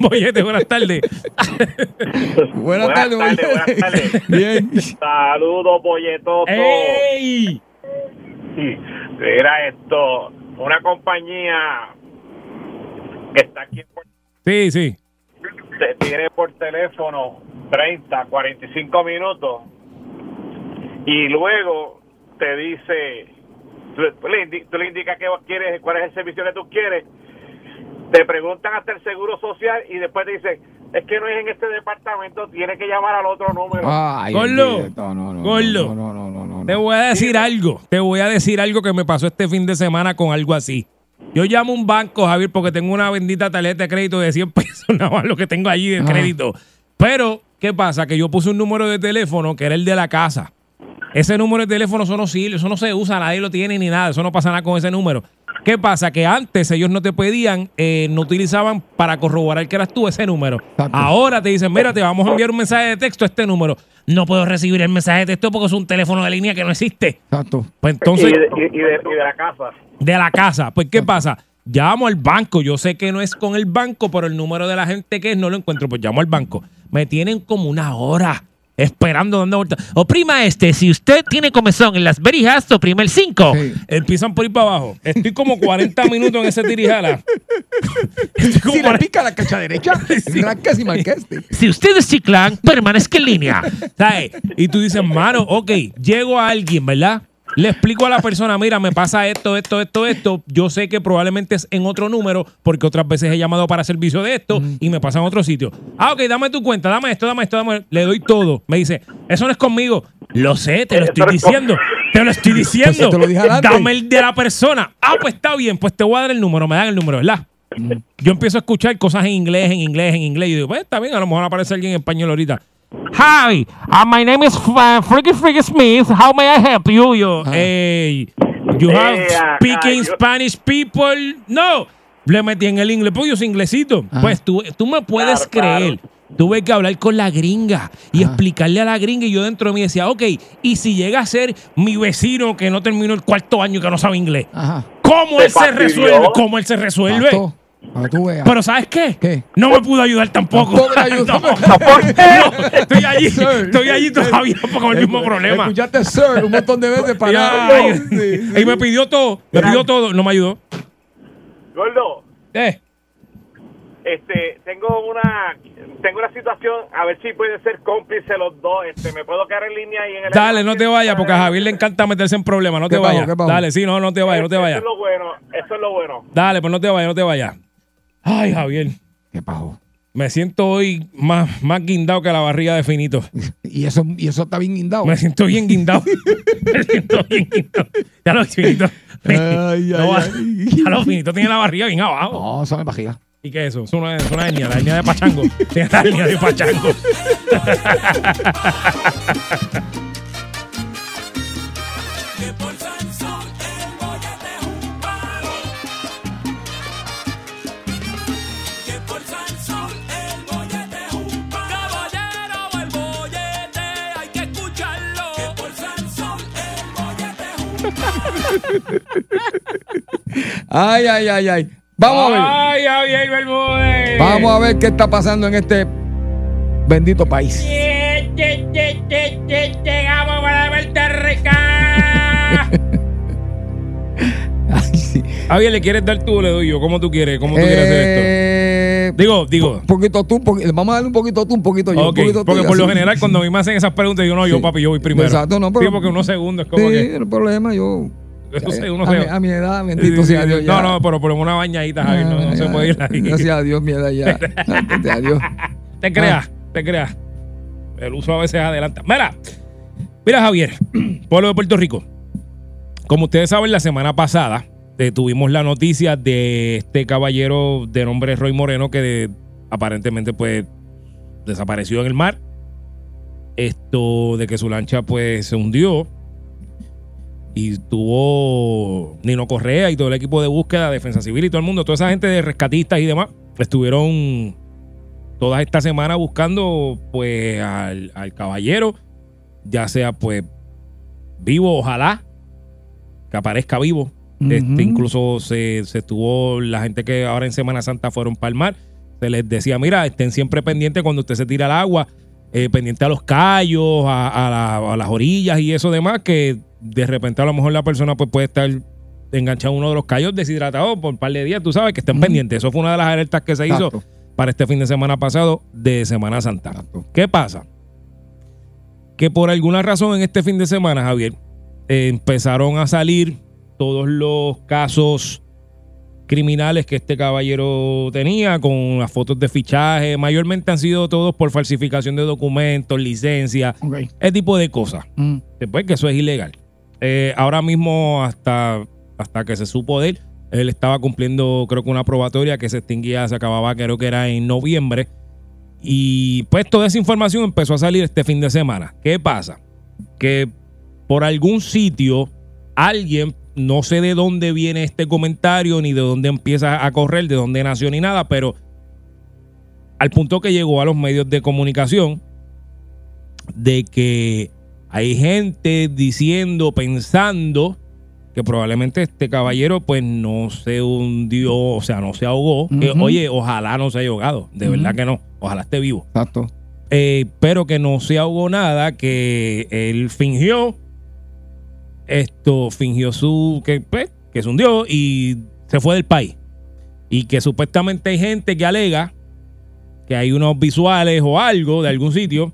Bollete, buenas tardes. Buenas, Buenas tardes, Bollete. buenas tardes. Bien. Saludos, polletoso. ¡Ey! Mira esto, una compañía que está aquí en Puerto Sí, sí. te tiene por teléfono 30, 45 minutos y luego te dice, tú, le, indi- tú le indicas qué quieres, cuál es el servicio que tú quieres, te preguntan hasta el seguro social y después te dicen, es que no es en este departamento, tienes que llamar al otro número. Ay, Gordo. bendito. No, no, no. No, no, no, no, Te voy a decir algo. Te voy a decir algo que me pasó este fin de semana con algo así. Yo llamo a un banco, Javier, porque tengo una bendita tarjeta de crédito de 100 pesos, nada más lo que tengo allí de crédito. Pero, ¿qué pasa? Que yo puse un número de teléfono que era el de la casa. Ese número de teléfono, eso no sirve, eso no se usa, nadie lo tiene ni nada, eso no pasa nada con ese número. ¿Qué pasa? Que antes ellos no te pedían, eh, no utilizaban para corroborar que eras tú ese número. Exacto. Ahora te dicen, mira, te vamos a enviar un mensaje de texto a este número. No puedo recibir el mensaje de texto porque es un teléfono de línea que no existe. Exacto. Pues entonces, y, de, y- y de- y de la casa. de la casa. Pues, ¿qué pasa? Llamo al banco. Yo sé que no es con el banco, pero el número de la gente que es no lo encuentro. Pues llamo al banco. Me tienen como una hora esperando dando vueltas. Oprima este. Si usted tiene comezón en las berijas, oprime el 5. Sí. Empiezan por ir para abajo. Estoy como 40 minutos en ese tirijala. Como Si le 40 pica la cacha derecha, rascas y marcaste. si usted es ciclán, permanezca en línea. ¿Sabes? Y tú dices, mano, ok, llego a alguien, ¿verdad? Le explico a la persona, mira, me pasa esto, esto, esto, esto. Yo sé que probablemente es en otro número, porque otras veces he llamado para servicio de esto y me pasa en otro sitio. Ah, ok, dame tu cuenta, dame esto, dame esto, dame. Le doy todo. Me dice, eso no es conmigo. Lo sé, te lo estoy diciendo. Te lo estoy diciendo. Eso te lo. Dame el de la persona. Ah, pues está bien, pues te voy a dar el número. Me dan el número, ¿verdad? Yo empiezo a escuchar cosas en inglés, en inglés, en inglés. Y digo, pues está bien, a lo mejor aparece alguien en español ahorita. Hi, uh, my name is uh, Freaky Freaky Smith. How may I help you? Yo, hey, you have ah, speaking ah, Spanish people? No. Le metí en el inglés, pues yo soy inglesito. Ajá. Pues tú, tú me puedes Claro, creer. Tuve que hablar con la gringa y explicarle a la gringa. Y yo dentro de mí decía, ok, y si llega a ser mi vecino que no terminó el cuarto año y que no sabe inglés, Ajá. ¿cómo él se resuelve? ¿Cómo él se resuelve? Para que tú veas. Pero ¿sabes qué? ¿Qué? No me pudo ayudar tampoco. Tampoco te ayudó. No, no, estoy allí, Sir. estoy allí todavía con el mismo problema. Escuchaste sir un montón de veces para nada. Sí. Y me pidió todo, me pidió todo, no me ayudó. Gordo, Eh, este, tengo una tengo una situación, a ver si puede ser cómplice los dos. Este, me puedo quedar en línea y en el dale, no te vayas, porque a Javier le encanta meterse en problemas, no te vayas. Dale, sí, no, no te vayas, no te Eso vayas. es lo bueno, eso es lo bueno. Dale, pues no te vayas, no te vayas. Ay, Javier, ¿Qué pasó? me siento hoy más, más guindado que la barriga de finito. Y eso, y eso está bien guindado. Me siento bien guindado. me siento bien guindado. Ya lo finito. Ay, No ay. Ya lo finito tiene la barriga bien abajo. No, eso me pajía. ¿Y qué es eso? Es una, es una hernia, la hernia de Pachango. Tiene la hernia de Pachango. Ay, ay, ay, ay. Vamos a ver. Vamos a ver qué está pasando en este bendito país. Llegamos para Puerto Rico. Ay, sí. ¿le quieres dar tú o le doy yo? ¿Cómo tú quieres? ¿Cómo tú quieres hacer esto? Eh, digo, digo. Un poquito tú, vamos a darle un poquito tú, un poquito yo. Un poquito porque por lo general, cuando a mí me hacen esas preguntas, yo no, yo papi, yo voy primero. Exacto, no, pero. Sí, porque unos segundos es como. Sí, que... el problema, yo. Sé, uno a, se- mi, a mi edad, bendito sea. Dios. ya. No, no, pero por una bañadita, Javier, no, no se Ya, puede ir ahí. Gracias a Dios, mi edad ya. Gracias a Dios. Te creas, te creas. El uso a veces adelanta. Mira, mira, Javier, pueblo de Puerto Rico. Como ustedes saben, la semana pasada eh, tuvimos la noticia de este caballero de nombre Roy Moreno que de- aparentemente pues desapareció en el mar. Esto de que su lancha pues se hundió y tuvo Nino Correa y todo el equipo de búsqueda, Defensa Civil y todo el mundo, toda esa gente de rescatistas y demás, estuvieron todas esta semana buscando pues al, al caballero, ya sea pues vivo, ojalá que aparezca vivo. Este, incluso se, se tuvo la gente que ahora en Semana Santa fueron para el mar, se les decía, mira, estén siempre pendientes cuando usted se tira al agua, eh, pendiente a los callos, a, a la- a las orillas y eso demás, que de repente a lo mejor la persona pues puede estar enganchado a uno de los callos deshidratado por un par de días, tú sabes, que estén pendientes. Eso fue una de las alertas que se hizo para este fin de semana pasado de Semana Santa. Exacto. ¿Qué pasa? Que por alguna razón en este fin de semana, Javier, eh, empezaron a salir todos los casos criminales que este caballero tenía con las fotos de fichaje. Mayormente han sido todos por falsificación de documentos, licencia, Ok. ese tipo de cosas. Mm. Después que eso es ilegal. Eh, ahora mismo, hasta, hasta que se supo de él, él estaba cumpliendo, creo que una probatoria que se extinguía, se acababa, creo que era en noviembre. Y pues toda esa información empezó a salir este fin de semana. ¿Qué pasa? Que por algún sitio, alguien, no sé de dónde viene este comentario, ni de dónde empieza a correr, de dónde nació, ni nada, pero al punto que llegó a los medios de comunicación de que hay gente diciendo, pensando que probablemente este caballero pues no se hundió, o sea, no se ahogó. Que, Ujú. oye, ojalá no se haya ahogado, de verdad que no, ojalá esté vivo. Exacto. Eh, pero que no se ahogó nada, que él fingió, esto, fingió su, que, pues, que se hundió y se fue del país. Y que supuestamente hay gente que alega que hay unos visuales o algo de algún sitio.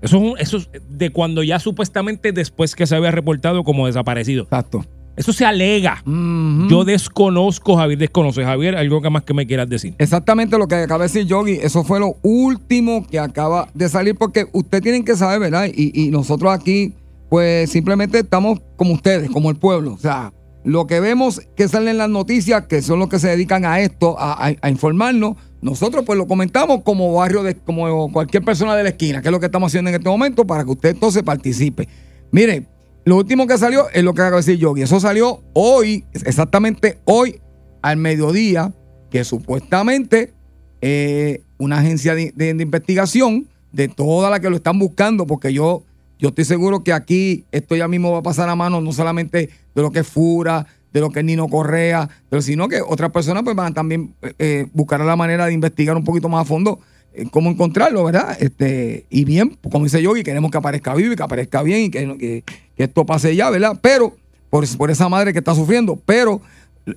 Eso es, un- eso es de cuando ya supuestamente después que se había reportado como desaparecido. Exacto. Eso se alega. Yo desconozco, Javier desconoce. Javier, algo que más que me quieras decir. Exactamente lo que acaba de decir Yogi, eso fue lo último que acaba de salir, porque ustedes tienen que saber, ¿verdad? Y, y nosotros aquí, pues simplemente estamos como ustedes, como el pueblo. O sea, lo que vemos que salen en las noticias, que son los que se dedican a esto, a, informarnos, nosotros pues lo comentamos como barrio, de, como cualquier persona de la esquina, que es lo que estamos haciendo en este momento, para que usted entonces participe. Mire, lo último que salió es lo que acaba de decir Yogi. Eso salió hoy, exactamente hoy, al mediodía, que supuestamente eh, una agencia de, de- de investigación, de todas las que lo están buscando, porque yo, yo estoy seguro que aquí esto ya mismo va a pasar a mano no solamente de lo que es Fura, de lo que es Nino Correa, sino que otras personas pues van también eh, buscar la manera de investigar un poquito más a fondo eh, cómo encontrarlo, ¿verdad? Este, y bien, como dice Yogi, queremos que aparezca vivo y que aparezca bien y que, que- que esto pase ya, ¿verdad? Pero, por, por esa madre que está sufriendo, pero,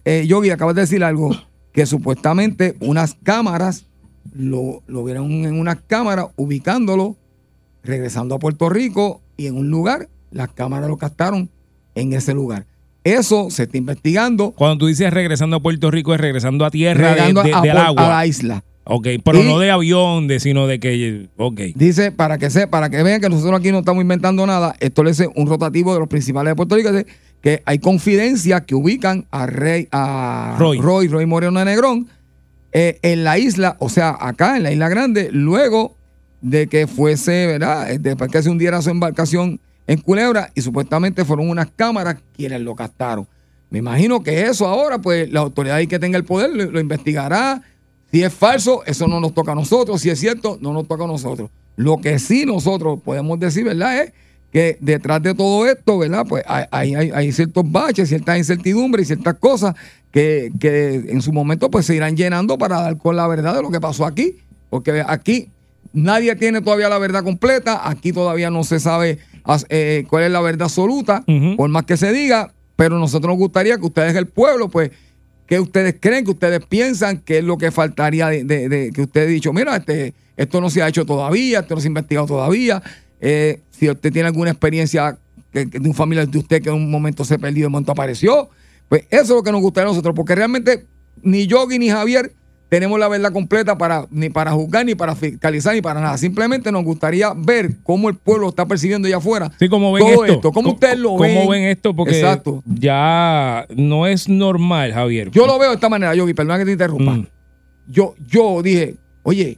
eh, Yogi, acabas de decir algo, que supuestamente unas cámaras lo, lo vieron en unas cámaras ubicándolo, regresando a Puerto Rico y en un lugar, las cámaras lo captaron en ese lugar. Eso se está investigando. Cuando tú dices regresando a Puerto Rico, es regresando a tierra de- regando de- a, del agua. a la isla. Ok, pero Y- no de avión, de, sino de que. Ok. Dice, para que se, para que vean que nosotros aquí no estamos inventando nada, esto le dice un rotativo de los principales de Puerto Rico, que hay confidencias que ubican a Rey, a Roy. Roy, Roy Moreno de Negrón, eh, en la isla, o sea, acá en la isla grande, luego de que fuese, ¿verdad? Eh, Después que se hundiera su embarcación en Culebra y supuestamente fueron unas cámaras quienes lo captaron. Me imagino que eso ahora, pues la autoridad ahí que tenga el poder lo, investigará. Si es falso, eso no nos toca a nosotros. Si es cierto, no nos toca a nosotros. Lo que sí nosotros podemos decir, ¿verdad? Es que detrás de todo esto, ¿verdad? Pues hay- hay- hay ciertos baches, ciertas incertidumbres y ciertas cosas que, que en su momento pues se irán llenando para dar con la verdad de lo que pasó aquí. Porque aquí nadie tiene todavía la verdad completa, aquí todavía no se sabe as- eh, cuál es la verdad absoluta, por más que se diga, pero nosotros nos gustaría que ustedes, el pueblo, pues, que ustedes creen, que ustedes piensan, que es lo que faltaría de, de- de- que usted ha dicho, mira, este, esto no se ha hecho todavía, esto no se ha investigado todavía. Eh, si usted tiene alguna experiencia que- que de un familiar de usted que en un momento se perdió, de un momento apareció, pues eso es lo que nos gustaría a nosotros, porque realmente ni Yogi ni Javier tenemos la verdad completa para ni para juzgar, ni para fiscalizar, ni para nada. Simplemente nos gustaría ver cómo el pueblo está percibiendo allá afuera. Sí, como ven todo esto. esto, cómo Co- ustedes lo ven. ¿Cómo ven esto? Porque Exacto. ya no es normal, Javier. Yo lo veo de esta manera, Yogi, perdona que te interrumpa. Mm. Yo, yo dije, oye,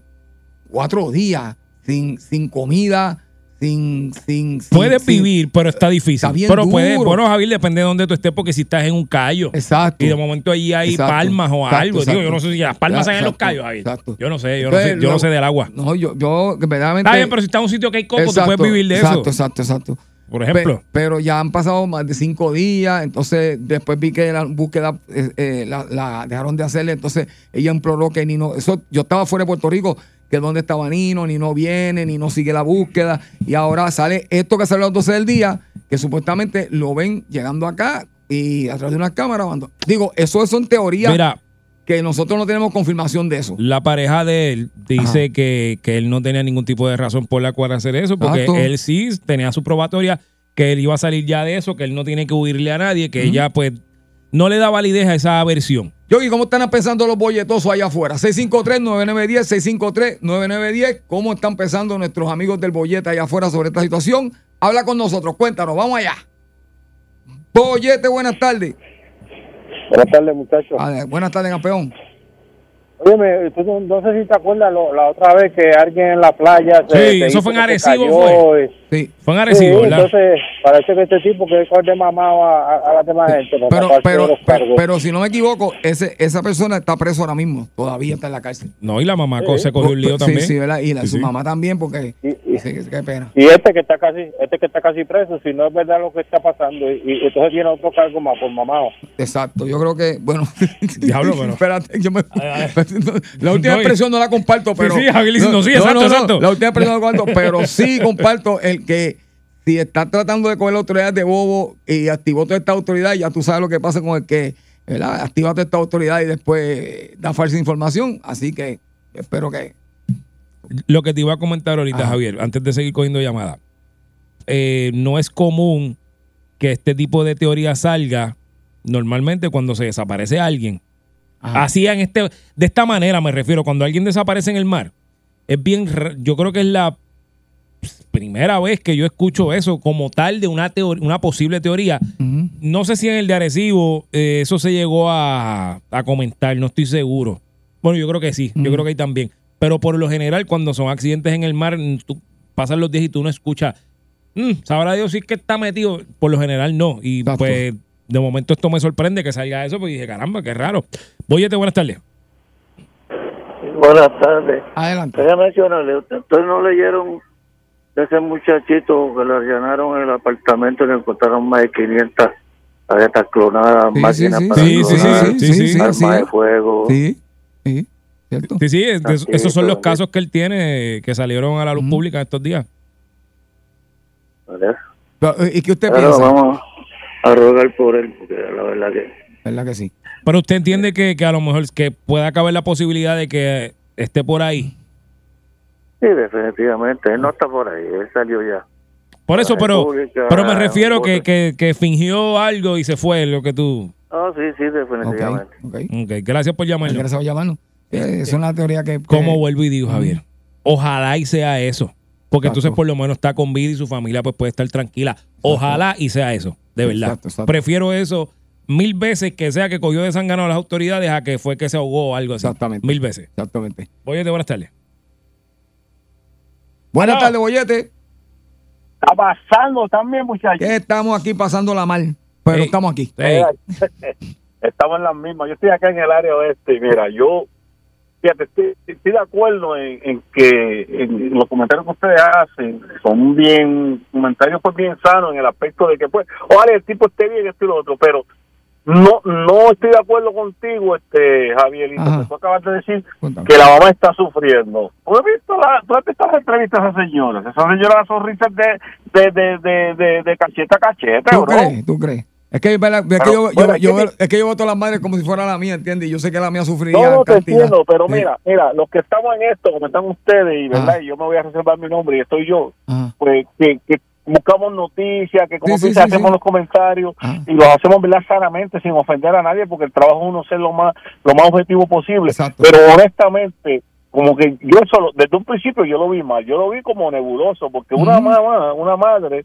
cuatro días sin, sin comida, sin, sin, sin- Puedes vivir, pero está difícil. Está bien pero puedes, duro. bueno, Javier, depende de dónde tú estés, porque si estás en un callo Exacto. y de momento allí hay Exacto. palmas o Exacto, algo, digo, exacto. yo no sé si las palmas hay en los exacto, callos, Javier. exacto. Yo no sé, yo no Entonces, sé, yo no sé del agua. No, yo, yo, verdaderamente. Está bien, pero si estás en un sitio que hay coco, tú Exacto, puedes vivir de exacto, eso. Exacto, exacto. Por ejemplo. Pe- pero ya han pasado más de cinco días, entonces después vi que la búsqueda eh, eh, la, la dejaron de hacerle, entonces ella imploró que Nino, eso, yo estaba fuera de Puerto Rico, que dónde estaba Nino, ni no viene, ni no sigue la búsqueda, y ahora sale esto que salió a las 12 del día, que supuestamente lo ven llegando acá y a través de una cámara. cuando- digo, eso son teorías Mira, que nosotros no tenemos confirmación de eso. la pareja de él dice que, que él no tenía ningún tipo de razón por la cual hacer eso, porque Exacto. él sí tenía su probatoria, que él iba a salir ya de eso, que él no tiene que huirle a nadie, que ella pues no le da validez a esa versión. Yogi, ¿cómo están empezando los bolletosos allá afuera? 653-9910, 653-9910. ¿Cómo están empezando nuestros amigos del bollete allá afuera sobre esta situación? Habla con nosotros, cuéntanos, vamos allá. Bollete, buenas tardes. Buenas tardes, muchachos. Ah, buenas tardes, campeón. Oye, tú no, no sé si te acuerdas lo- la otra vez que alguien en la playa se, Sí, se eso fue en Arecibo, cayó fue. y- Sí. Fue en Sí, Arecibo, ¿verdad? entonces parece que este tipo que es de mamado a, a, la demás gente. Pero, pero, de pero, si no me equivoco, ese, esa persona está preso ahora mismo. Todavía está en la cárcel. No, y la mamá co- Sí. se cogió un lío Sí, también. Sí, ¿verdad? Y la- Sí, su sí. mamá también, porque. Y- y- sí, qué pena. Y este que está casi, este que está casi preso, si no es verdad lo que está pasando, y, y entonces tiene otro cargo más por mamado. Exacto, yo creo que, bueno, Diablo, pero- espérate, yo me, la última No, expresión no la comparto, pero sí, sí, exacto, exacto. La última expresión no la comparto, pero sí comparto el que si está tratando de coger la autoridad de bobo y activó toda esta autoridad, ya tú sabes lo que pasa con el que, ¿verdad? Activa toda esta autoridad y después da falsa información, así que espero que Lo que te iba a comentar ahorita, Ajá. Javier, antes de seguir cogiendo llamadas. Eh, no es común que este tipo de teoría salga normalmente cuando se desaparece alguien. Ajá. Así en este, de esta manera me refiero, cuando alguien desaparece en el mar. Es bien, yo creo que es la primera vez que yo escucho eso como tal de una, teor- una posible teoría. No sé si en el de Arecibo eh, eso se llegó a, a comentar, no estoy seguro. Bueno, yo creo que sí, yo creo que ahí también. Pero por lo general, cuando son accidentes en el mar, mm, tú pasan los días y tú no escuchas, "Mm, sabrá Dios si es que está metido. Por lo general, no. Y Exacto. pues, de momento esto me sorprende que salga eso, porque dije, caramba, qué raro. Boyete, buenas tardes. Buenas tardes. Adelante. Quería mencionarle, ¿usted- ¿ustedes no leyeron de ese muchachito que le allanaron el apartamento y le encontraron más de 500 tarjetas clonadas, Sí, máquinas sí, sí, para sí, sí, clonar, sí, sí, sí, armas sí. de fuego? Sí, sí, cierto. Sí, sí, es esos son los casos que él tiene que salieron a la luz Ujú. pública estos días. ¿verdad? Pero, ¿Y qué usted Pero piensa? vamos a rogar por él, porque la verdad que... ¿Verdad que sí? Pero usted entiende que, que a lo mejor que pueda caber la posibilidad de que esté por ahí. Sí, definitivamente, él no está por ahí, él salió ya. Por eso, pero, pero me refiero que, que, que fingió algo y se fue, lo que tú. Oh, sí, sí, definitivamente. ok. Ok, gracias por llamarnos. Gracias por llamarnos. Eh, es una teoría que... que- Como vuelvo y digo, Javier, ojalá y sea eso. Porque Exacto. entonces por lo menos está con vida y su familia pues puede estar tranquila. Ojalá y sea eso, de verdad. Exacto, exacto. Prefiero eso mil veces que sea que cogió de sangano a las autoridades a que fue que se ahogó o algo así. Exactamente. Mil veces. Exactamente. Oye, buenas tardes. Buenas No. tardes, Bollete. Está pasando también, muchachos. Estamos aquí pasándola mal, pero estamos aquí. Estamos en las mismas. Yo estoy acá en el área oeste y mira, yo, fíjate, estoy, estoy de acuerdo en, en que en los comentarios que ustedes hacen son bien, comentarios pues bien sanos en el aspecto de que pues, ojalá el tipo esté bien, esto y lo otro, pero no no estoy de acuerdo contigo, este Javier, y Ajá. lo que tú acabas de decir Cuéntame. que la mamá está sufriendo. ¿Tú has visto, la, tú has visto las entrevistas a esas señoras? Esas señoras son risas de, de, de, de, de, de cacheta a cacheta, ¿Tú bro. crees? ¿Tú crees? Es que, es que Pero, yo, yo- bueno, yo- es que- es que yo voto a las madres como si fuera la mía, ¿entiendes? Y yo sé que la mía sufriría No, te entiendo, pero Sí. mira, mira, los que estamos en esto, como están ustedes, y verdad, y yo me voy a reservar mi nombre y estoy yo, pues que, que buscamos noticias, que como Sí, tú sí, hacemos sí. los comentarios Ajá. y los hacemos verdad sanamente, sin ofender a nadie, porque el trabajo es uno ser lo más, lo más objetivo posible. Exacto. Pero honestamente, como que yo solo, desde un principio yo lo vi mal, yo lo vi como nebuloso, porque una Mm. mamá, una madre,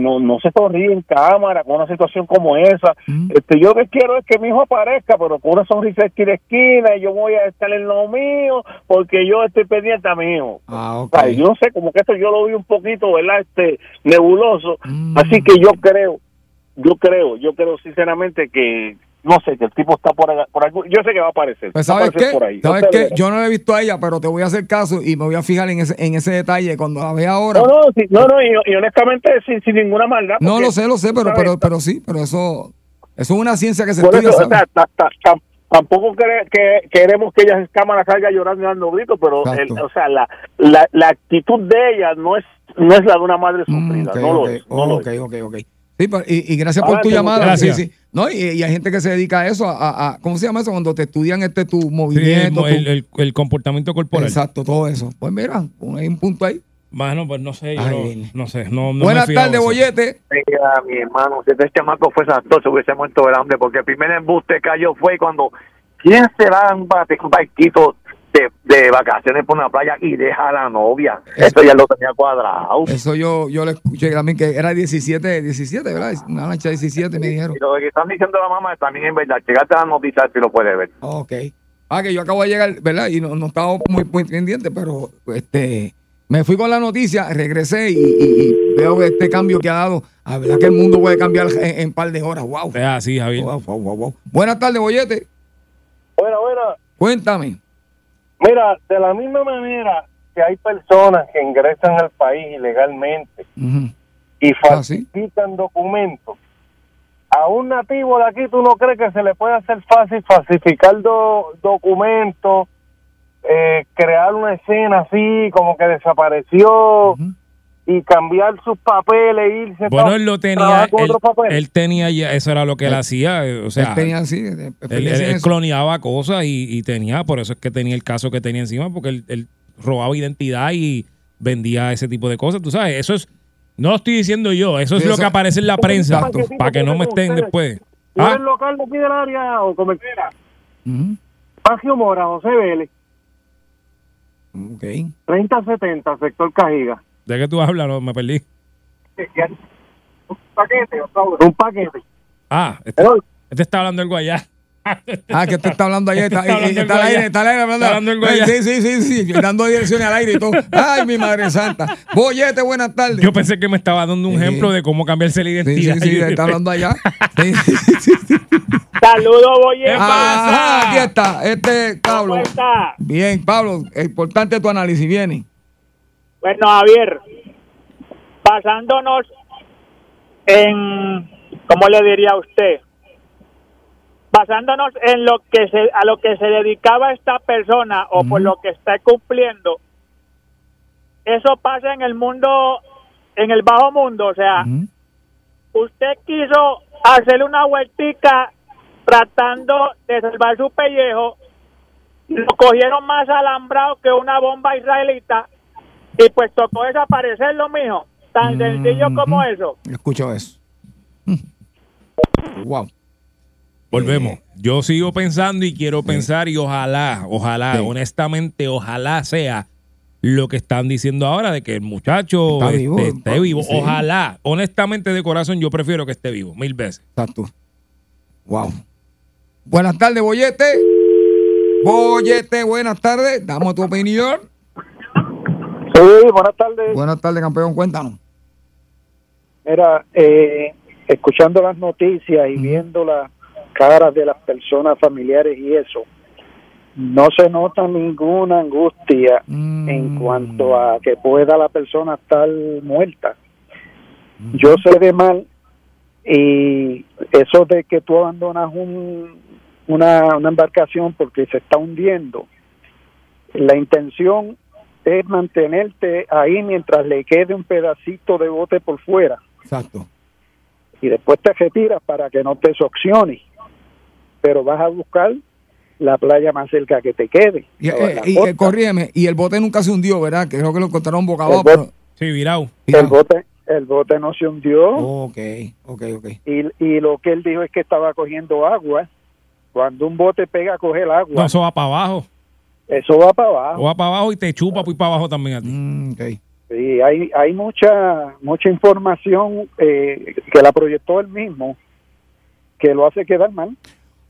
no, no se sonríe en cámara con una situación como esa. Mm. Este, yo lo que quiero es que mi hijo aparezca, pero con una sonrisa de esquina a esquina, y yo voy a estar en lo mío, porque yo estoy pendiente a mi hijo. Ah, ok. ¿Sabes? Yo no sé, como que esto yo lo vi un poquito, ¿verdad? Este, nebuloso. Mm. Así que yo creo, yo creo, yo creo sinceramente que, no sé, que el tipo está por, por algún, yo sé que va a aparecer. Pues sabes aparecer qué, por ahí. sabes No qué, yo no la he visto a ella, pero te voy a hacer caso y me voy a fijar en ese, en ese detalle cuando la vea ahora. No, no, sí, no, no, y, y honestamente sin, sin ninguna maldad. No, lo sé, lo sé, pero, pero, pero sí, pero eso, eso es una ciencia que se Por estudia. eso, o ¿sabes? sea, ta- ta- tam- tampoco cre- que queremos que ella en cámara salga llorando y dando gritos, pero el- o sea, la, la, la actitud de ella no es no es la de una madre Mm, sufrida, ok, no lo ok, es. No lo ok, es. ok, ok. Sí, pero- y, y gracias por tu llamada. gracias. Sí, sí. No, y, y hay gente que se dedica a eso, a, a- ¿cómo se llama eso? Cuando te estudian este tu Sí, el, movimiento. tu- el- el- el comportamiento corporal. exacto, todo eso. Pues mira, hay un punto ahí. Mano, pues no sé, yo Ay, no, no sé. No, no Buenas tardes. Bollete. Mira, mi hermano, si este chamaco fue santo, se hubiese muerto de hambre, porque el primer embuste cayó fue cuando, ¿quién se va a un, bate- un barquito de, de vacaciones por una playa y deja a la novia? Eso ya lo tenía cuadrado. Eso yo, yo le escuché también que era 17, 17, ¿verdad? Una lancha 17, me dijeron. Y lo que están diciendo la mamá también es verdad. Llegaste a la noticia si lo puedes ver. Ok. Ah, que yo acabo de llegar, ¿verdad? Y no, no estaba muy, muy pendiente, pero este me fui con la noticia, regresé y, y- y veo este cambio que ha dado. La verdad que el mundo puede cambiar en, un par de horas. Wow. Es así, Javier. Wow, wow, wow, wow. Buenas tardes, Bollete. Bueno, bueno, Cuéntame. Mira, de la misma manera que hay personas que ingresan al país ilegalmente y Ah, sí. falsifican documentos, a un nativo de aquí tú no crees que se le puede hacer fácil falsificar do- documentos, eh, crear una escena así como que desapareció. Y cambiar sus papeles, irse Bueno, él lo tenía, él, otros papeles. él tenía ya, eso era lo que él hacía, eh, o sea, Él tenía así. él, él- eso. cloneaba cosas y, y tenía, por eso es que tenía el caso que tenía encima, porque él, él robaba identidad y vendía ese tipo de cosas, tú sabes, eso es, no lo estoy diciendo yo, eso es Sí, lo que aparece en la prensa, para que no me estén Ustedes. después. ¿Tú Ah, eres local de aquí del área o? Ujú. Pagio Mora, José Vélez, Ok. 3070, sector Cajiga. ¿De qué tú hablas? No, me perdí. Un paquete, Un paquete. Ah, este, este está hablando algo allá. Ah, que usted está hablando ahí. Está, Está está el al aire, Guayá. está al aire hablando. Está hablando el Guayá. Sí, sí, sí, sí, dando direcciones al aire y todo. Ay, mi madre santa. Bollete, buenas tardes. Yo pensé que me estaba dando un Sí. ejemplo de cómo cambiarse la Sí, identidad. sí, sí, Y- está hablando allá. Sí, sí, sí, sí. Saludos, Boye. Ajá, aquí está. Este Pablo. ¿Cómo está? Bien, Pablo, es importante tu análisis. Viene. Bueno, Javier, basándonos en, ¿cómo le diría a usted? Basándonos en lo que se, a lo que se dedicaba esta persona o por lo que está cumpliendo, eso pasa en el mundo, en el bajo mundo, o sea, usted quiso hacerle una vueltica tratando de salvar su pellejo, lo cogieron más alambrado que una bomba israelita y pues tocó desaparecerlo, mijo. Tan sencillo como eso. Escucho eso. Mm. Wow. Volvemos. Yo sigo pensando y quiero pensar y ojalá, ojalá, Sí. honestamente, ojalá sea lo que están diciendo ahora de que el muchacho Está este, vivo. esté vivo. Sí. Ojalá, honestamente de corazón, yo prefiero que esté vivo, mil veces. Exacto. Wow. Buenas tardes, Bollete. Bollete, buenas tardes. Damos tu opinión. Sí, buenas tardes. Buenas tardes, campeón. Cuéntanos. Mira, eh, escuchando las noticias y viendo las caras de las personas familiares y eso, no se nota ninguna angustia Mm. en cuanto a que pueda la persona estar muerta. Yo sé de mal y eso de que tú abandonas un, una, una embarcación porque se está hundiendo, la intención es mantenerte ahí mientras le quede un pedacito de bote por fuera. Exacto. y después te retiras para que no te succiones, pero vas a buscar la playa más cerca que te quede. Y, eh, y, eh, corrígeme, y el bote nunca se hundió, ¿verdad? Que creo que lo encontraron boca El abajo. Sí, virado. el bote el bote no se hundió Ok, ok, ok. y, y lo que él dijo es que estaba cogiendo agua. Cuando un bote pega a coger agua, No, eso va para abajo. Eso va para abajo. O va para abajo y te chupa pues para abajo también a ti. Mm. Sí, hay, hay mucha mucha información eh, que la proyectó él mismo que lo hace quedar mal.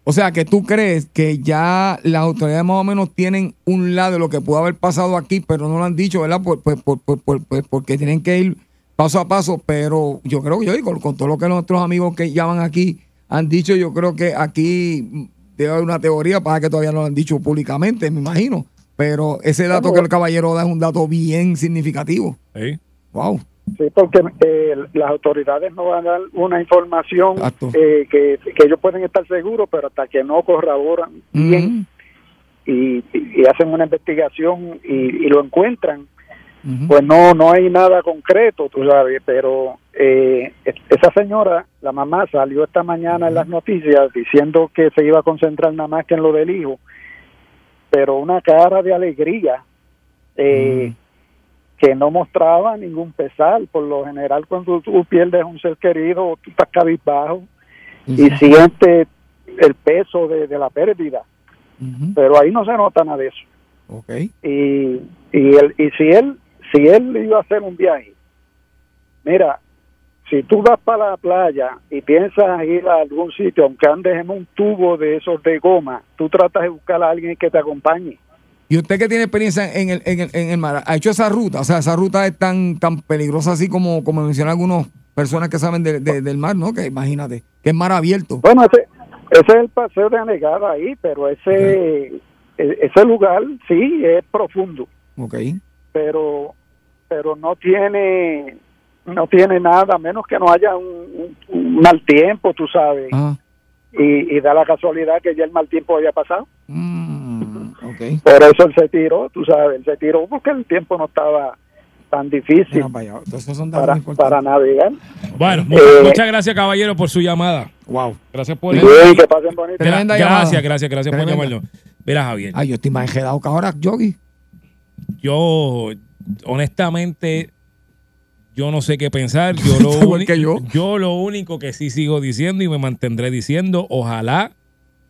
O sea, que tú crees que ya las autoridades más o menos tienen un lado de lo que pudo haber pasado aquí, pero no lo han dicho, ¿verdad? Por, por- por- por- por- por- porque tienen que ir paso a paso, pero yo creo que yo digo, con todo lo que nuestros amigos que llaman aquí han dicho, yo creo que aquí haber una teoría, para que todavía no lo han dicho públicamente, me imagino. Pero ese dato que el caballero da es un dato bien significativo. Sí. Wow. Sí, porque eh, las autoridades no van a dar una información eh, que, que ellos pueden estar seguros, pero hasta que no corroboran bien y, y- y hacen una investigación y, y lo encuentran, pues no no hay nada concreto, tú sabes, pero eh, es- esa señora, la mamá, salió esta mañana en las noticias diciendo que se iba a concentrar nada más que en lo del hijo, pero una cara de alegría eh, que no mostraba ningún pesar. Por lo general, cuando tú pierdes un ser querido, tú estás cabizbajo y sientes el peso de, de la pérdida, pero ahí no se nota nada de eso. Ok. y y él y si él si él iba a hacer un viaje mira si tú vas para la playa y piensas ir a algún sitio aunque andes en un tubo de esos de goma tú tratas de buscar a alguien que te acompañe ¿Y usted que tiene experiencia en el, en el, en el mar, ha hecho esa ruta? O sea, esa ruta es tan, tan peligrosa así como, como mencionan algunas personas que saben de- de- del mar, ¿no? Que imagínate, que es mar abierto. bueno ese ese es el paseo de anegada ahí pero ese e- ese lugar sí es profundo Ok. pero pero no tiene no tiene nada menos que no haya un, un- mal tiempo tú sabes Ah, y, y da la casualidad que ya el mal tiempo había pasado mm, ok. por eso él se tiró tú sabes él se tiró porque el tiempo no estaba tan difícil Mira. Entonces, son datos para, para navegar Bueno, Eh, muchas, muchas gracias, caballero, por su llamada. Wow. Gracias por Sí, que pasen bonito. Tremenda. Gracias, gracias, gracias por Tremenda. llamarnos. Mira, Javier, Ay, yo estoy más enredado que ahora, Yogi. yo honestamente yo no sé qué pensar. Yo lo, yo. yo único que sí sigo diciendo y me mantendré diciendo, ojalá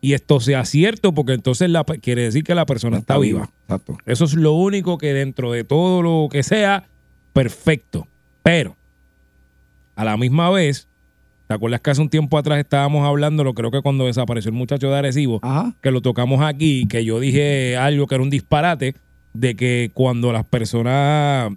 y esto sea cierto, porque entonces la, quiere decir que la persona está, viva. Exacto. Eso es lo único que dentro de todo lo que sea, perfecto. Pero, a la misma vez, ¿te acuerdas que hace un tiempo atrás estábamos hablando, lo creo que cuando desapareció el muchacho de Arecibo, Ajá. que lo tocamos aquí, que yo dije algo que era un disparate, de que cuando las personas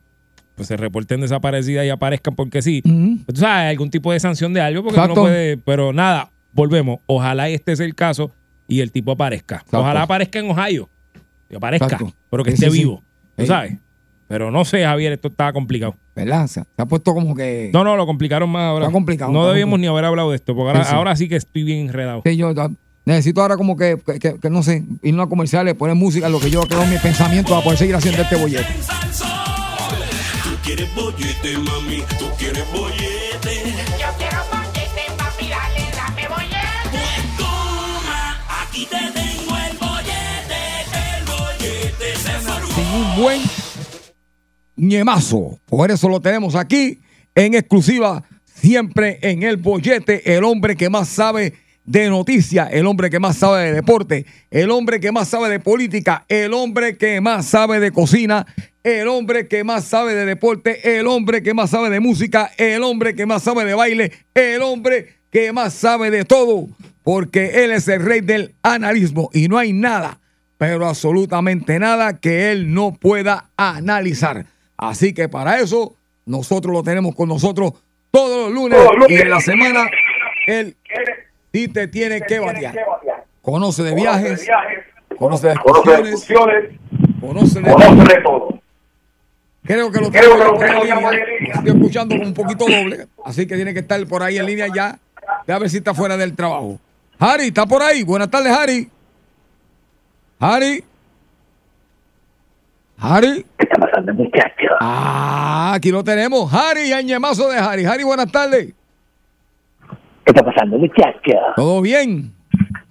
pues, se reporten desaparecidas y aparezcan porque sí, pues, tú sabes, algún tipo de sanción de algo, porque no puede, pero nada, volvemos. Ojalá este sea el caso y el tipo aparezca. Exacto. Ojalá aparezca en Ohio. Que aparezca, Exacto. pero que Sí, esté sí, sí. vivo. ¿Tú Sí. sabes? Pero no sé, Javier, esto está complicado. ¿Verdad? Se, se ha puesto como que. No, no, lo complicaron más ahora. Está complicado, No debíamos ni haber hablado de esto, porque ahora Sí, sí. ahora sí que estoy bien enredado. que yo necesito ahora como que, que, que- que no sé, irnos a comerciales, poner música, lo que yo creo mi pensamiento para poder seguir haciendo este bollete. Tú quieres bollete, mami, tú quieres bollete. Yo quiero bollete, papi, dale, dame bollete. Pues toma, aquí te tengo el bollete, el bollete se formó. Sin un buen ñemazo. Por eso lo tenemos aquí en exclusiva, siempre en el bollete, el hombre que más sabe de noticias, el hombre que más sabe de deporte, el hombre que más sabe de política, el hombre que más sabe de cocina, el hombre que más sabe de deporte, el hombre que más sabe de música, el hombre que más sabe de baile, el hombre que más sabe de todo, porque él es el rey del analismo y no hay nada pero absolutamente nada que él no pueda analizar. Así que para eso nosotros lo tenemos con nosotros todos los lunes y en la semana él sí te tiene que batear. Conoce de viajes, conoce de excursiones, conoce de todo. Creo que lo tengo Estoy escuchando con un poquito doble, así que tiene que estar por ahí en línea ya. A ver si está fuera del trabajo. Harry, ¿está por ahí? Buenas tardes, Harry. Harry. Harry. ¿Qué está pasando, muchacho? Ah, aquí lo tenemos. Harry, añemazo de Harry. Harry, buenas tardes. ¿Qué está pasando, muchacho? ¿Todo bien?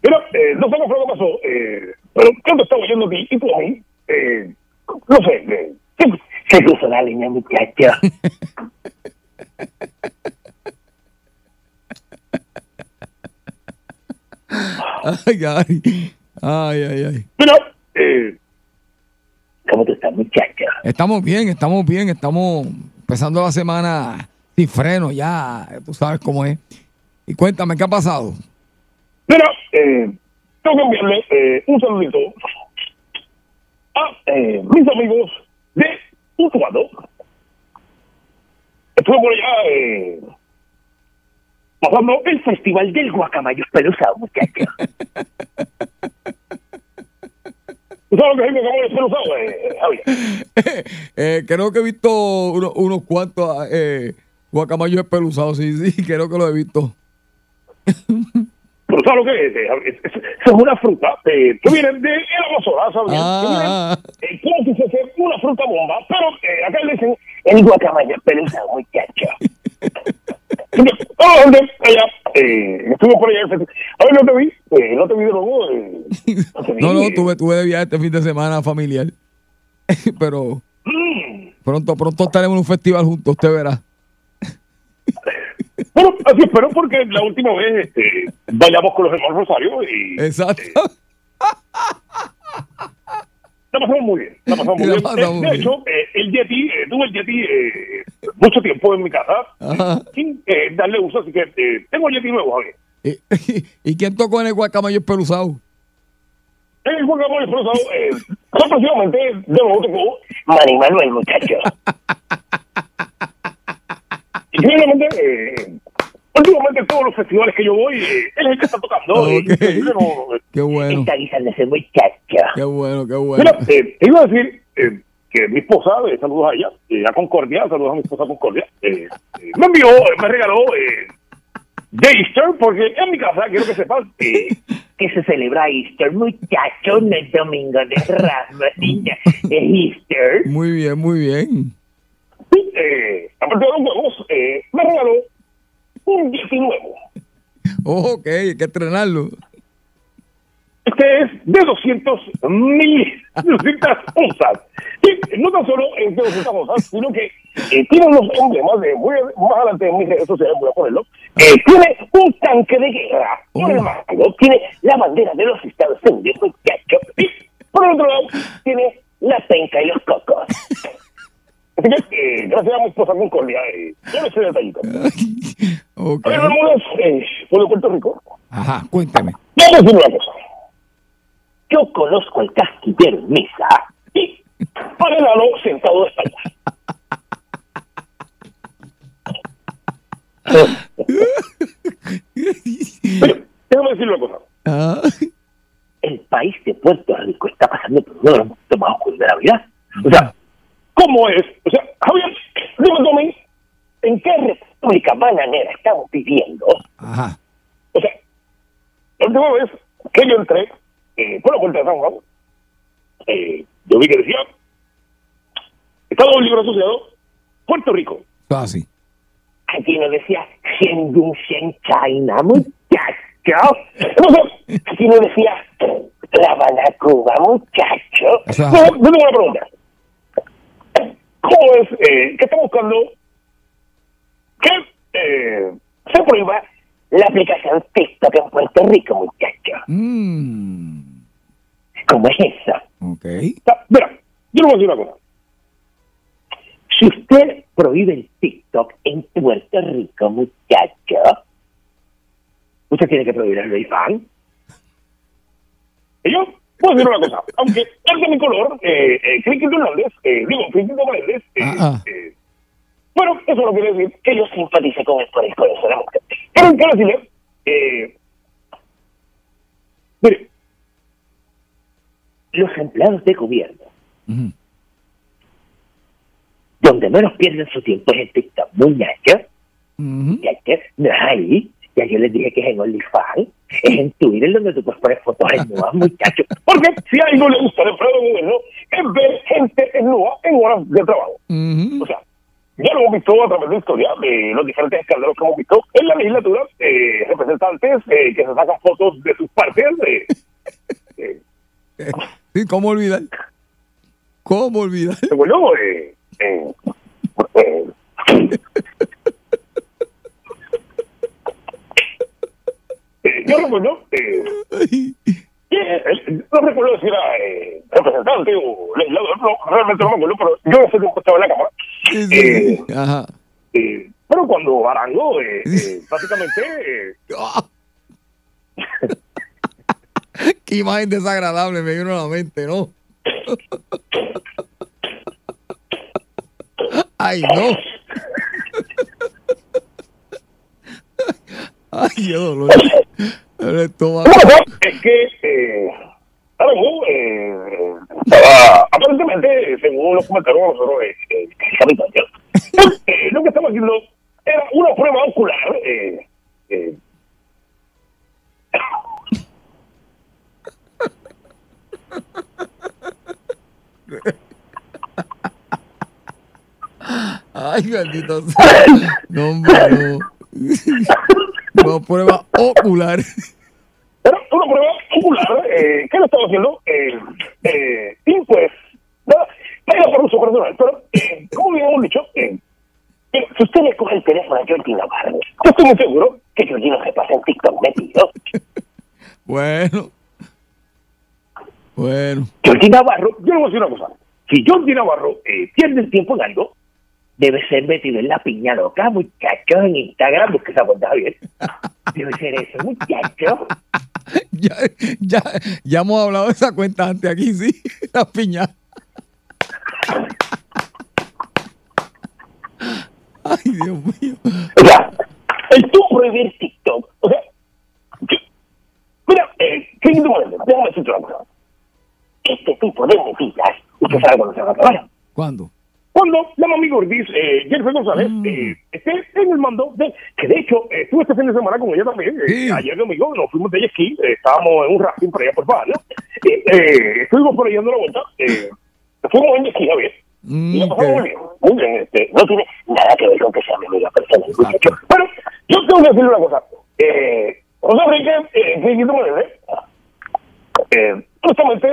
Mira, eh, no sé qué fue lo que pasó, eh, pero creo que estaba oyendo ti y tú a mí. Eh, no sé, eh, Se, cruzó la línea, muchacho. Ay, ay. Ay, ay, ay. mira, eh, ¿Cómo tú estás, muchacho? Estamos bien, estamos bien, estamos empezando la semana sin freno ya, tú sabes cómo es. Y cuéntame, ¿qué ha pasado? mira, eh, tengo que enviarle eh, un saludito a eh, mis amigos de Utuado. Estuve por allá eh, pasando el Festival del Guacamayo Espeluzado, muchacho. ¿Tú sabes lo que es el guacamayo espeluzado, eh, Javier? Eh, creo que he visto uno- unos cuantos eh, guacamayos espeluzados, sí, sí, creo que lo he visto. Pero ¿sabes lo que es? Eh, Es, es- es una fruta eh, que viene de Amazonas, ¿sabes? Ah. Que viene, eh, una fruta bomba, pero eh, acá le dicen El guacamayo espeluzado, muchacho. Ah, ¿dónde? Allá. Eh, estuve por allá. A ver, no te vi. Eh, no te vi de nuevo. Eh, no te vi. No, no, eh. tuve, tuve de viaje este fin de semana familiar. Pero Mm. pronto, pronto estaremos en un festival juntos, usted verá. Bueno, así espero porque la última vez este, bailamos con los hermanos Rosario y Exacto. la pasamos muy bien. La pasamos muy La bien. pasamos Eh, de bien. hecho, eh, el Yeti, eh, tuve el Yeti eh, mucho tiempo en mi casa Ajá. sin eh, darle uso, así que eh, tengo el Yeti nuevo, Javier. ¿Y, y quién tocó en el guacamayo espeluzado? El guacamole explosado, eh, sorpresivamente, de nuevo tocó Manuel, muchacho. Increíblemente, eh, últimamente todos los festivales que yo voy, eh, él es el que está tocando. y- y Qué bueno, Está guisando ese muchacho. qué bueno, qué bueno. Mira, eh, te iba a decir eh, que mi esposa, eh, saludos a ella, a Concordia, saludos a mi esposa Concordia, me envió, me regaló eh, de Easter, porque en mi casa, quiero que sepas, eh, Que se celebra Easter, muchacho, no es domingo de Ramos, niña. Es Easter. Muy bien, muy bien. Eh, aparte de los huevos, eh, me regaló un 19. Oh, ok, hay que estrenarlo. Este es de 200 mil, 200 onzas. Y no tan solo es de 200 onzas, sino que eh, tiene unos emblemas de muy, más adelante en mis redes sociales, voy a ponerlo. Eh, tiene un tanque de guerra por el mando, tiene la bandera de los Estados Unidos. Y por otro lado, tiene la penca y los cocos. Así que, eh, gracias a mi esposa Concordia, eh, por ese detallito. Ok. A ver, Bermúdez, eh, por de Puerto Rico. Ajá, cuéntame. Vamos a decir una cosa. Yo conozco al casquillero en misa. y para el lado sentado de espaldas. Pero, déjame decirle una cosa. Ah, El país de Puerto Rico está pasando por uno de los momentos más oscuros de la vida. O sea, ¿cómo es? O sea, Javier, mí, ¿En qué república bananera estamos viviendo? ajá. o sea, la última vez que yo entré eh, por la puerta de San Juan, eh, yo vi que decía, Estado Libre Asociado, Puerto Rico. Así. Aquí no decía Shen Shen China, muchacho. Aquí no decía La Habana, Cuba, muchacho. O sea, yo tengo una pregunta. ¿Cómo es eh, que está buscando que eh, Se prohíba la aplicación TikTok en Puerto Rico, muchacho. mm, ¿Cómo es eso? ok. Ah, Mira, yo le voy a decir una cosa. Si usted prohíbe el TikTok en Puerto Rico, muchacho, usted tiene que prohibir el fan. Y yo puedo decir una cosa. Aunque es de mi color, eh, eh, Hernández, eh, digo, Criquito Méndez, eh, Ah, ah. eh, bueno, eso no quiere decir Que yo simpatice con el corazón de la mujer. Pero quiero decirle, eh, mire, Los empleados de gobierno, Ujú. donde menos pierden su tiempo es en TikTok, muchacho. Ujú. Muchacho, no es ahí. Ya yo les dije que es en OnlyFans. Es en Twitter donde tú puedes poner fotos en nuevas, muchacho. porque si a algo le gusta al empleado de gobierno, es ver gente en nua en horas de trabajo. O sea, ya lo hemos visto a través de la historia, de los diferentes escándalos que hemos visto en la legislatura, eh, representantes eh, que se sacan fotos de sus partes. eh, eh, Sí, ¿cómo olvidar? ¿Cómo olvidar? Recuerdo, eh, eh, eh, eh, yo recuerdo, eh, no recuerdo si era eh, representante o legislador, no, realmente no me acuerdo, pero yo no sé cómo estaba en la cámara. Sí, sí, Eh, sí. Ajá. eh, pero cuando Arango, eh, eh, básicamente, eh, Qué imagen desagradable me vino a la mente, ¿no? Ay, no. Ay, qué dolor. El estómago. es que eh, Arango eh, estaba, aparentemente, según los comentarios nosotros, eh, eh. Eh, lo que estaba haciendo era una prueba ocular. Eh, eh, Ay, sea. No, hombre, no. No, prueba ocular. Era una prueba ocular. Eh, ¿Qué le estaba haciendo? Eh, eh, y pues, nada, por uso personal. Pero, eh, como bien hemos dicho, eh, eh, si usted le coge el teléfono a Jordi Navarro, yo estoy muy seguro que Jordi no se pasa en TikTok metido. Bueno. Bueno. Jordi Navarro, yo le voy a decir una cosa. Si Jordi Navarro eh, pierde el tiempo en algo, debe ser metido en la piña loca, muchachos, en Instagram, busque esa cuenta bien. Debe ser eso, muchachos. Ya, ya, ya hemos hablado de esa cuenta antes aquí, sí. La piña. Ay, Dios mío. O sea, el tú prohibir TikTok, o sea, yo- mira, eh, querido Moreno, déjame decirte una cosa. Este tipo de mentiras, usted sabe cuándo se va a acabar. ¿Cuándo? Cuando la mami Gordis, eh, Jennifer González, eh, esté en el mando de, que de hecho, eh, estuve este fin de semana con ella también, eh, ayer domingo, nos fuimos de jet ski, eh, estábamos en un rafting por allá por Fajardo, ¿no? Eh, estuvimos por ahí dando la vuelta, eh, fuimos en jet ski, Javier, y la pasamos muy bien, muy bien, este, no tiene nada que ver con que sea mi amiga personal. Pero yo tengo que decirle una cosa, eh, José Enrique, eh, Moreno, eh, justamente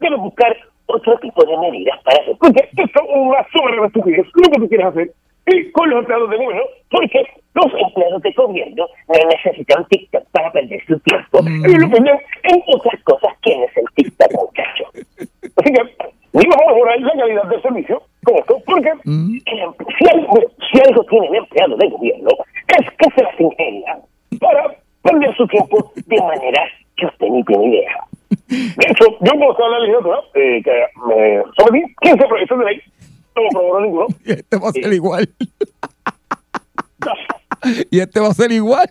debe buscar otro tipo de medidas para hacer. Porque esto es una soberana estupidez, lo que tú quieres hacer. Y con los empleados de gobierno, porque los empleados de gobierno no necesitan TikTok para perder su tiempo. Ellos lo pierden en otras cosas que es el TikTok, muchacho. Así que, ni vamos a mejorar la calidad del servicio con esto, porque eh, si, algo, si algo tiene el empleado de gobierno, es que se las ingenia para perder su tiempo de manera que usted ni tiene idea. De hecho, yo estaba en la legislatura, eh, que me sometí 15 proyectos de ley, no me aprobaron ninguno. Y este va a ser igual. y este va a ser igual.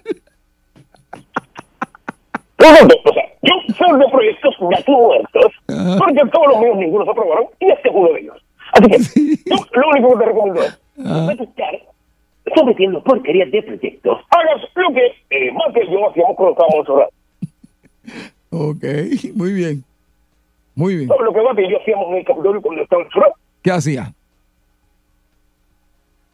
Pregunto, o sea, yo soy de proyectos ya muertos, porque todos los míos ninguno se aprobaron, y este es uno de ellos. Así que, yo lo único que te recomiendo es, vez de estar sometiendo porquerías de proyectos, hagas lo que eh, más que yo hacíamos cuando estábamos. Ok, muy bien. Muy bien. ¿Sabes lo que yo hacíamos en el Capitolio cuando estábamos en Soraya? ¿Qué hacía?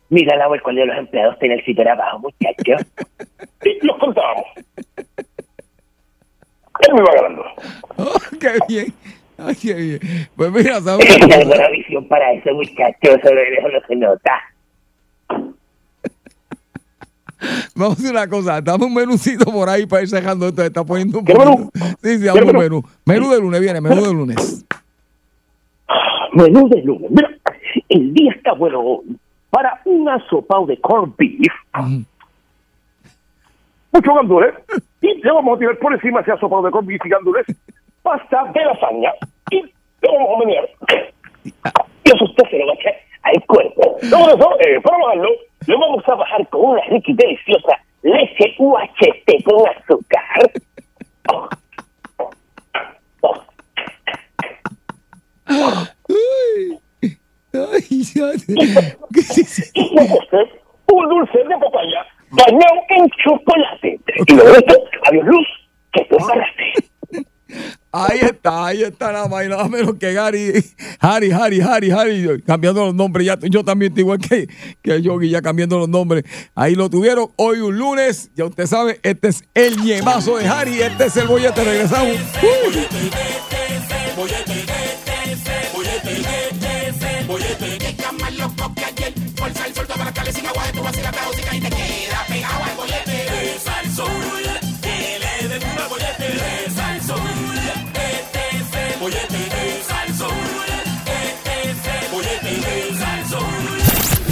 Mira la web cuando los empleados tienen el sitio de abajo, muchachos. Y los contábamos. Él me iba ganando. Oh, qué bien. Ay, qué bien. Pues mira, ¿sabes? Tengo buena visión para eso, muchachos. Sobre eso no se nota. Vamos a hacer una cosa. Dame un menucito por ahí para ir cerrando esto. Está poniendo un ¿Quieres poquito. Sí, sí, dame un ¿Quieres menú. Menú de lunes, viene, menú de lunes. Menú de lunes. Mira, el día está bueno hoy para un asopado de corned beef. Mucho gandules. Y le vamos a tirar por encima ese asopado de corned beef y gandules. Pasta de lasaña. Y le vamos a menear. Y eso usted se lo va a echar al cuerpo. Luego de eso, eh, para bajarlo, lo vamos a bajar con una rica y deliciosa leche UHT con azúcar. Ay, ya te- Y un dulce de papaya bañado en chocolate. Y luego de esto, adiós luz, que te embaraste. Ahí está, ahí está nada más y nada menos que Gary Harry, Harry, Harry, Harry, cambiando los nombres. Ya, yo también estoy igual que, que Yogi, ya cambiando los nombres. Ahí lo tuvieron. Hoy un lunes, ya usted sabe, este es el ñemazo de Harry, este es el bollete. Regresamos. Uh.